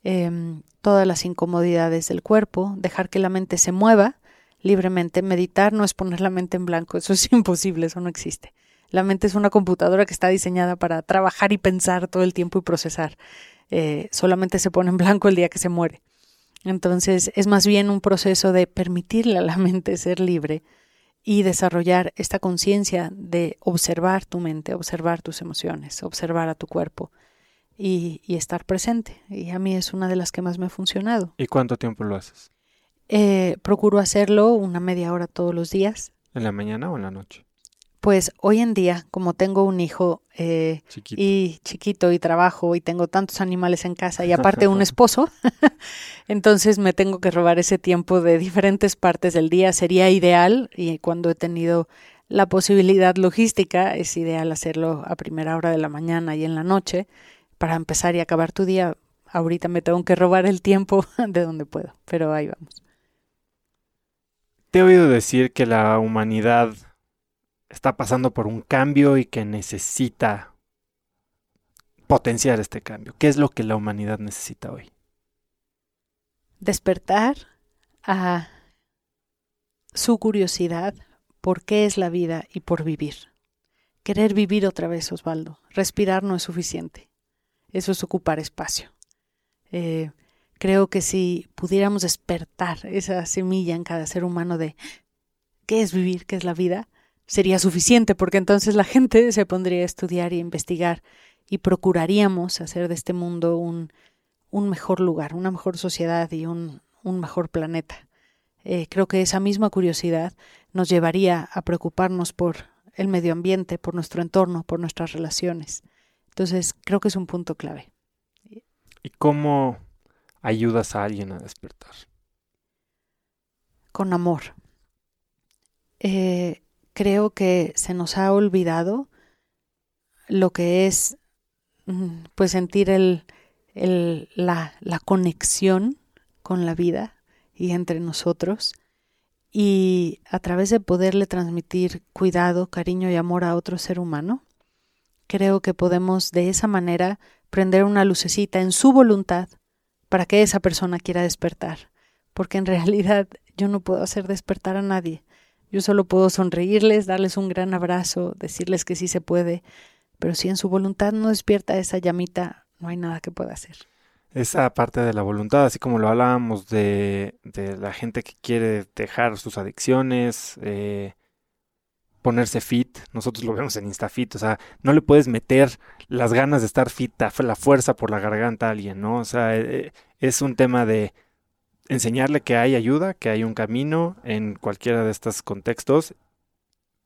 em, todas las incomodidades del cuerpo, dejar que la mente se mueva libremente. Meditar no es poner la mente en blanco, eso es <laughs> imposible, eso no existe. La mente es una computadora que está diseñada para trabajar y pensar todo el tiempo y procesar. Eh, solamente se pone en blanco el día que se muere. Entonces es más bien un proceso de permitirle a la <laughs> mente ser libre y desarrollar esta conciencia de observar tu mente, observar tus emociones, observar a tu cuerpo y, y estar presente. Y a mí es una de las que más me ha funcionado. ¿Y cuánto tiempo lo haces? Eh, procuro hacerlo una media hora todos los días. ¿En la mañana o en la noche? Pues hoy en día, como tengo un hijo eh, Chiquito. y chiquito y trabajo y tengo tantos animales en casa y <laughs> aparte un esposo, <laughs> entonces me tengo que robar ese tiempo de diferentes partes del día. Sería ideal y cuando he tenido la posibilidad logística es ideal hacerlo a primera hora de la mañana y en la noche para empezar y acabar tu día. Ahorita me tengo que robar el tiempo <laughs> de donde puedo, pero ahí vamos. Te he oído decir que la humanidad está pasando por un cambio y que necesita potenciar este cambio? ¿Qué es lo que la humanidad necesita hoy? Despertar a su curiosidad por qué es la vida y por vivir. Querer vivir otra vez, Osvaldo. Respirar no es suficiente. Eso es ocupar espacio. Eh, creo que si pudiéramos despertar esa semilla en cada ser humano de qué es vivir, qué es la vida, sería suficiente, porque entonces la gente se pondría a estudiar y a investigar y procuraríamos hacer de este mundo un, un mejor lugar, una mejor sociedad y un, un mejor planeta. Eh, creo que esa misma curiosidad nos llevaría a preocuparnos por el medio ambiente, por nuestro entorno, por nuestras relaciones. Entonces, creo que es un punto clave. ¿Y cómo ayudas a alguien a despertar? Con amor. Eh, creo que se nos ha olvidado lo que es mm, pues sentir el, el, la, la conexión con la vida y entre nosotros y a través de poderle transmitir cuidado, cariño y amor a otro ser humano, creo que podemos de esa manera prender una lucecita en su voluntad para que esa persona quiera despertar, porque en <laughs> realidad yo no puedo hacer despertar a nadie. Yo solo puedo sonreírles, darles un gran abrazo, decirles que sí se puede, pero si en su voluntad no despierta esa llamita, no hay nada que pueda hacer esa parte de la voluntad, así como lo hablábamos de, de la gente que quiere dejar sus adicciones, eh, ponerse fit, nosotros lo vemos en InstaFit, o sea, no le puedes meter las ganas de estar fit, la fuerza por la garganta a alguien, ¿no? O sea, eh, es un tema de enseñarle que hay ayuda, que hay un camino en cualquiera de estos contextos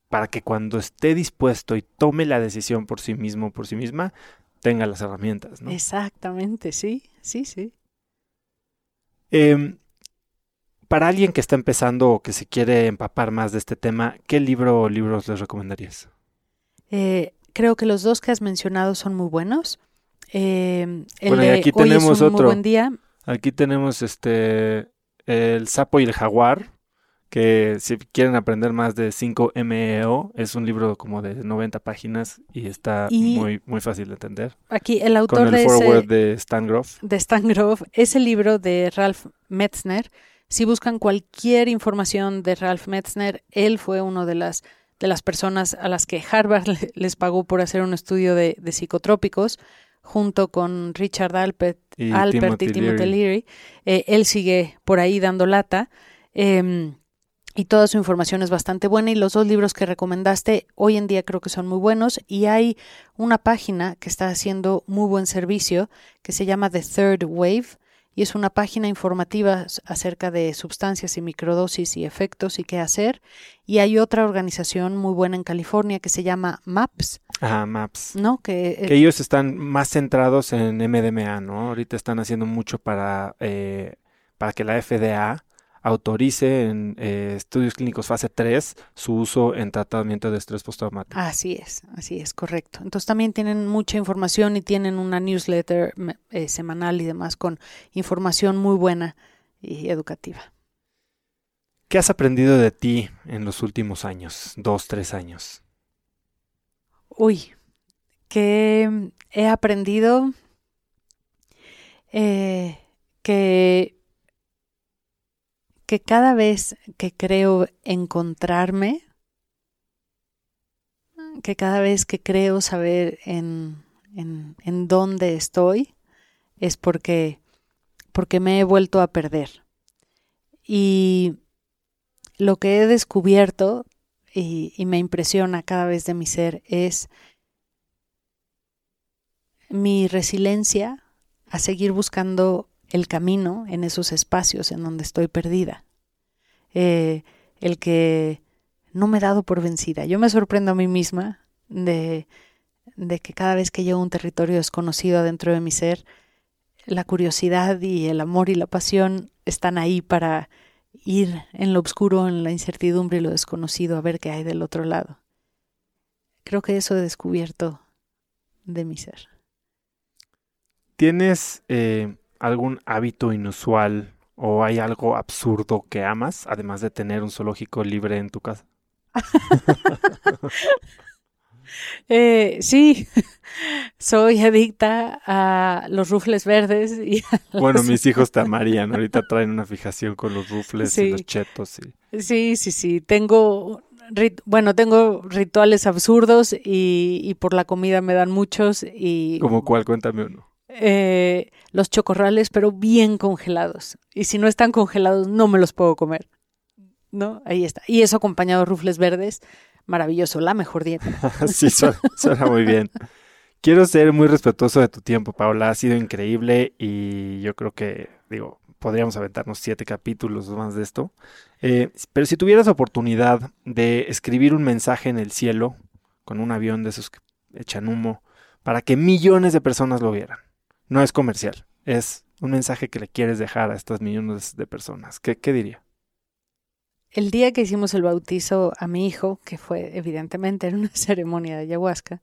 para que cuando esté dispuesto y tome la decisión por sí mismo, por sí misma, tenga las herramientas, ¿no? Exactamente, sí, sí, sí. Em, para alguien que está empezando o que se quiere empapar más de este tema, ¿qué libro o libros les recomendarías? Eh, creo que los dos que has mencionado son muy buenos. Eh, bueno, y aquí tenemos otro. buen día. Aquí tenemos este El sapo y el jaguar que si quieren aprender más de 5MEO, es un libro como de 90 páginas y está muy, muy fácil de entender. Aquí el autor Con el de, forward de Stan Groff. De Stan Groff, ese libro de Ralph Metzner. Si buscan cualquier información de Ralph Metzner, él fue uno de las de las personas a las que Harvard <laughs> les pagó por hacer un estudio de, psicotrópicos, junto con Richard Alpert y, Alpert Timothy, y Timothy Leary. Eh, él sigue por ahí dando lata. Eh, y toda su información es bastante buena y los dos libros que recomendaste hoy en día creo que son muy buenos y hay una página que está haciendo muy buen servicio que se llama The Third Wave y es una página informativa acerca de sustancias y microdosis y efectos y qué hacer y hay otra organización muy buena en California que se llama MAPS. Ajá, MAPS. ¿No? Que, eh, ellos están más centrados en MDMA, ¿no? Ahorita están haciendo mucho para, eh, para que la FDA autorice en eh, estudios clínicos fase 3 su uso en tratamiento de estrés postraumático. Así es, así es, correcto. Entonces también tienen mucha información y tienen una newsletter eh, semanal y demás con información muy buena y educativa. ¿Qué has aprendido de ti en los últimos años, dos, tres años? Uy, que he aprendido eh, que que cada vez que creo encontrarme, que cada vez que creo saber en, en, dónde estoy, es porque, porque me he vuelto a perder. Y lo que he descubierto y, y, me impresiona cada vez de mi ser es mi resiliencia a seguir buscando el camino en esos espacios en donde estoy perdida. Eh, el que no me he dado por vencida. Yo me sorprendo a mí misma de, de que cada vez que llego a un territorio desconocido adentro de mi ser, la curiosidad y el amor y la pasión están ahí para ir en lo oscuro, en la incertidumbre y lo desconocido a ver qué hay del otro lado. Creo que eso he descubierto de mi ser. ¿Tienes eh, algún hábito inusual o hay algo absurdo que amas, además de tener un zoológico libre en tu casa? <laughs> Eh, sí, <laughs> soy adicta a los rufles verdes. Y <laughs> Bueno, mis hijos te amarían. Ahorita traen una fijación con los rufles y los chetos. Sí, sí, sí. Tengo, bueno, tengo rituales absurdos y, por la comida me dan muchos. y ¿Como cuál? Cuéntame uno. Eh, los chocorrales, pero bien congelados. Y si no están congelados, no me los puedo comer. ¿No? Ahí está. Y eso acompañado de rufles verdes maravilloso, la mejor dieta. <laughs> sí, suena, muy bien. Quiero ser muy respetuoso de tu tiempo, Paula. Ha sido increíble y yo creo que, digo, podríamos aventarnos siete capítulos más de esto. Eh, pero si tuvieras oportunidad de escribir un mensaje en el cielo con un avión de esos que echan humo para que millones de personas lo vieran, no es comercial, es un mensaje que le quieres dejar a estas millones de personas, ¿qué, qué diría? El día que hicimos el bautizo a mi hijo, que fue evidentemente en una <laughs> ceremonia de ayahuasca.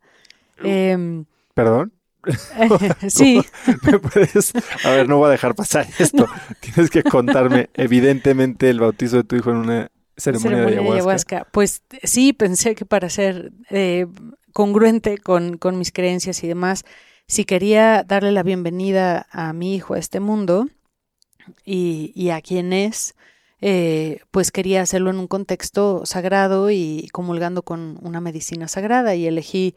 Em, ¿Perdón? <laughs> sí. <laughs> A ver, no voy a dejar pasar esto. Tienes que contarme, evidentemente, el bautizo de tu hijo en una ceremonia, de, ayahuasca. Pues sí, pensé que para ser eh, congruente con, con mis creencias y demás, si quería darle la bienvenida a mi hijo a este mundo y, y a quien es, eh, pues quería hacerlo en un contexto sagrado y comulgando con una medicina sagrada y elegí,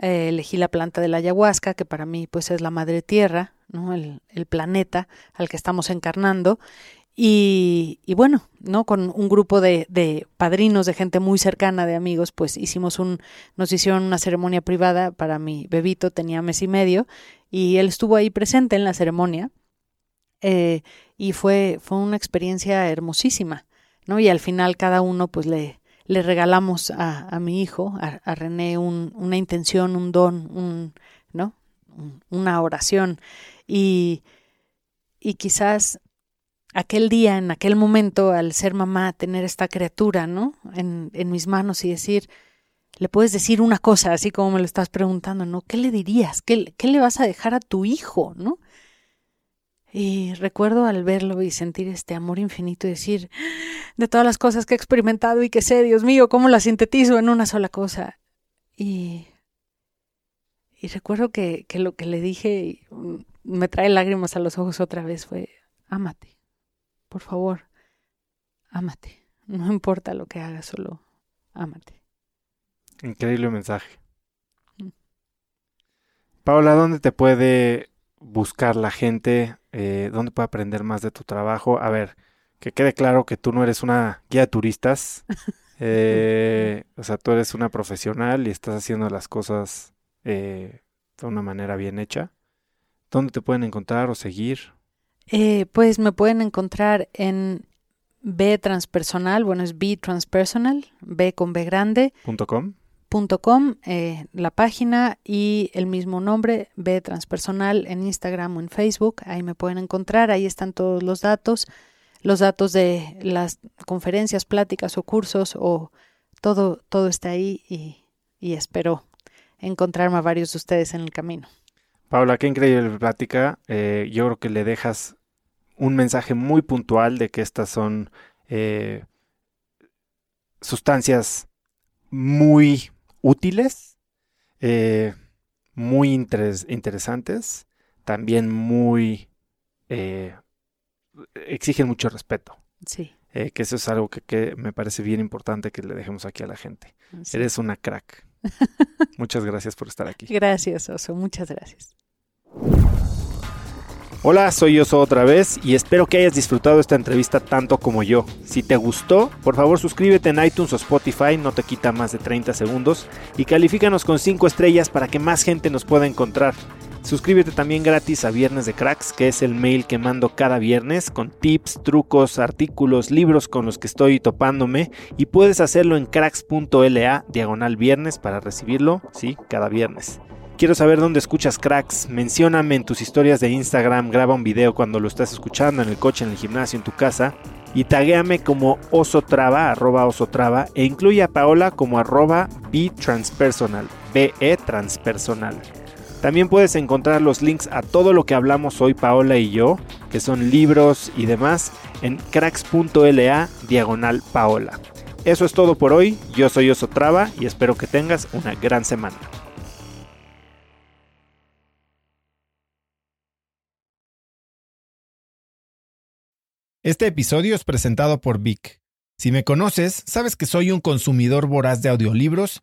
eh, elegí la planta de la ayahuasca, que para mí pues es la madre tierra, ¿no? el, el planeta al que estamos encarnando. Y, bueno, ¿no? Con un grupo de, de, padrinos, de gente muy cercana, de amigos, pues hicimos un, nos hicieron una ceremonia privada para mi bebito, tenía mes y medio, y él estuvo ahí presente en la ceremonia. Eh, y fue, fue una experiencia hermosísima, ¿no? Y al final cada uno pues le, le regalamos a, a mi hijo, a, René, un, una intención, un don, un, ¿no? una oración. Y, y quizás aquel día, en aquel momento, al ser mamá, tener esta criatura, ¿no? En, mis manos y decir, le puedes decir una cosa, así como me lo estás preguntando, ¿no? ¿Qué le dirías? ¿Qué, qué le vas a dejar a tu hijo, ¿no? Y recuerdo al verlo y sentir este amor infinito y decir, de todas las cosas que he experimentado y que sé, Dios mío, cómo las sintetizo en una sola cosa. Y, y recuerdo que, que lo que le dije mm, me trae lágrimas a los ojos otra vez fue, ámate, por favor, ámate. No <laughs> importa lo que hagas, solo ámate. Increíble mensaje. Mm. Paula, ¿dónde te puede buscar la gente? Eh, ¿Dónde puede aprender más de tu trabajo? A ver, que quede claro que tú no eres una guía de turistas. <laughs> Eh, o sea, tú eres una profesional y estás haciendo las cosas eh, de una manera bien hecha. ¿Dónde te pueden encontrar o seguir? Pues me pueden encontrar en B transpersonal, bueno, es B transpersonal, B con B grande. Punto com. Com, eh, la página y el mismo nombre, B Transpersonal, en Instagram o en Facebook. Ahí me pueden encontrar, ahí están todos los datos, los datos de las conferencias, pláticas o cursos o todo, todo está ahí y, espero encontrarme a varios de ustedes en el camino. Paula, qué increíble plática. Eh, yo creo que le dejas un mensaje muy puntual de que estas son eh, sustancias muy útiles, eh, muy interesantes, también muy... Eh, exigen mucho respeto. Sí. Que eso es algo que, me parece bien importante que le dejemos aquí a la gente. Eres una crack. <laughs> muchas gracias por estar aquí. Gracias, Oso. Muchas gracias. Hola, soy Oso otra vez y espero que hayas disfrutado esta entrevista tanto como yo. Si te gustó, por favor suscríbete en iTunes o Spotify, no te quita más de 30 segundos, y califícanos con 5 estrellas para que más gente nos pueda encontrar. Suscríbete también gratis a Viernes de Cracks, que es el mail que mando cada viernes con tips, trucos, artículos, libros con los que estoy topándome y puedes hacerlo en cracks.la diagonal viernes para recibirlo, sí, cada viernes. Quiero saber dónde escuchas cracks. Mencióname en tus historias de Instagram, graba un video cuando lo estás escuchando en el coche, en el gimnasio, en tu casa. Y taguéame como osotrava, arroba osotrava, e incluye a Paola como arroba transpersonal, BE transpersonal. También puedes encontrar los links a todo lo que hablamos hoy Paola y yo, que son libros y demás, en cracks.la diagonal Paola. Eso es todo por hoy. Yo soy Osotrava y espero que tengas una gran semana. Este episodio es presentado por Vic. Si me conoces, sabes que soy un consumidor voraz de audiolibros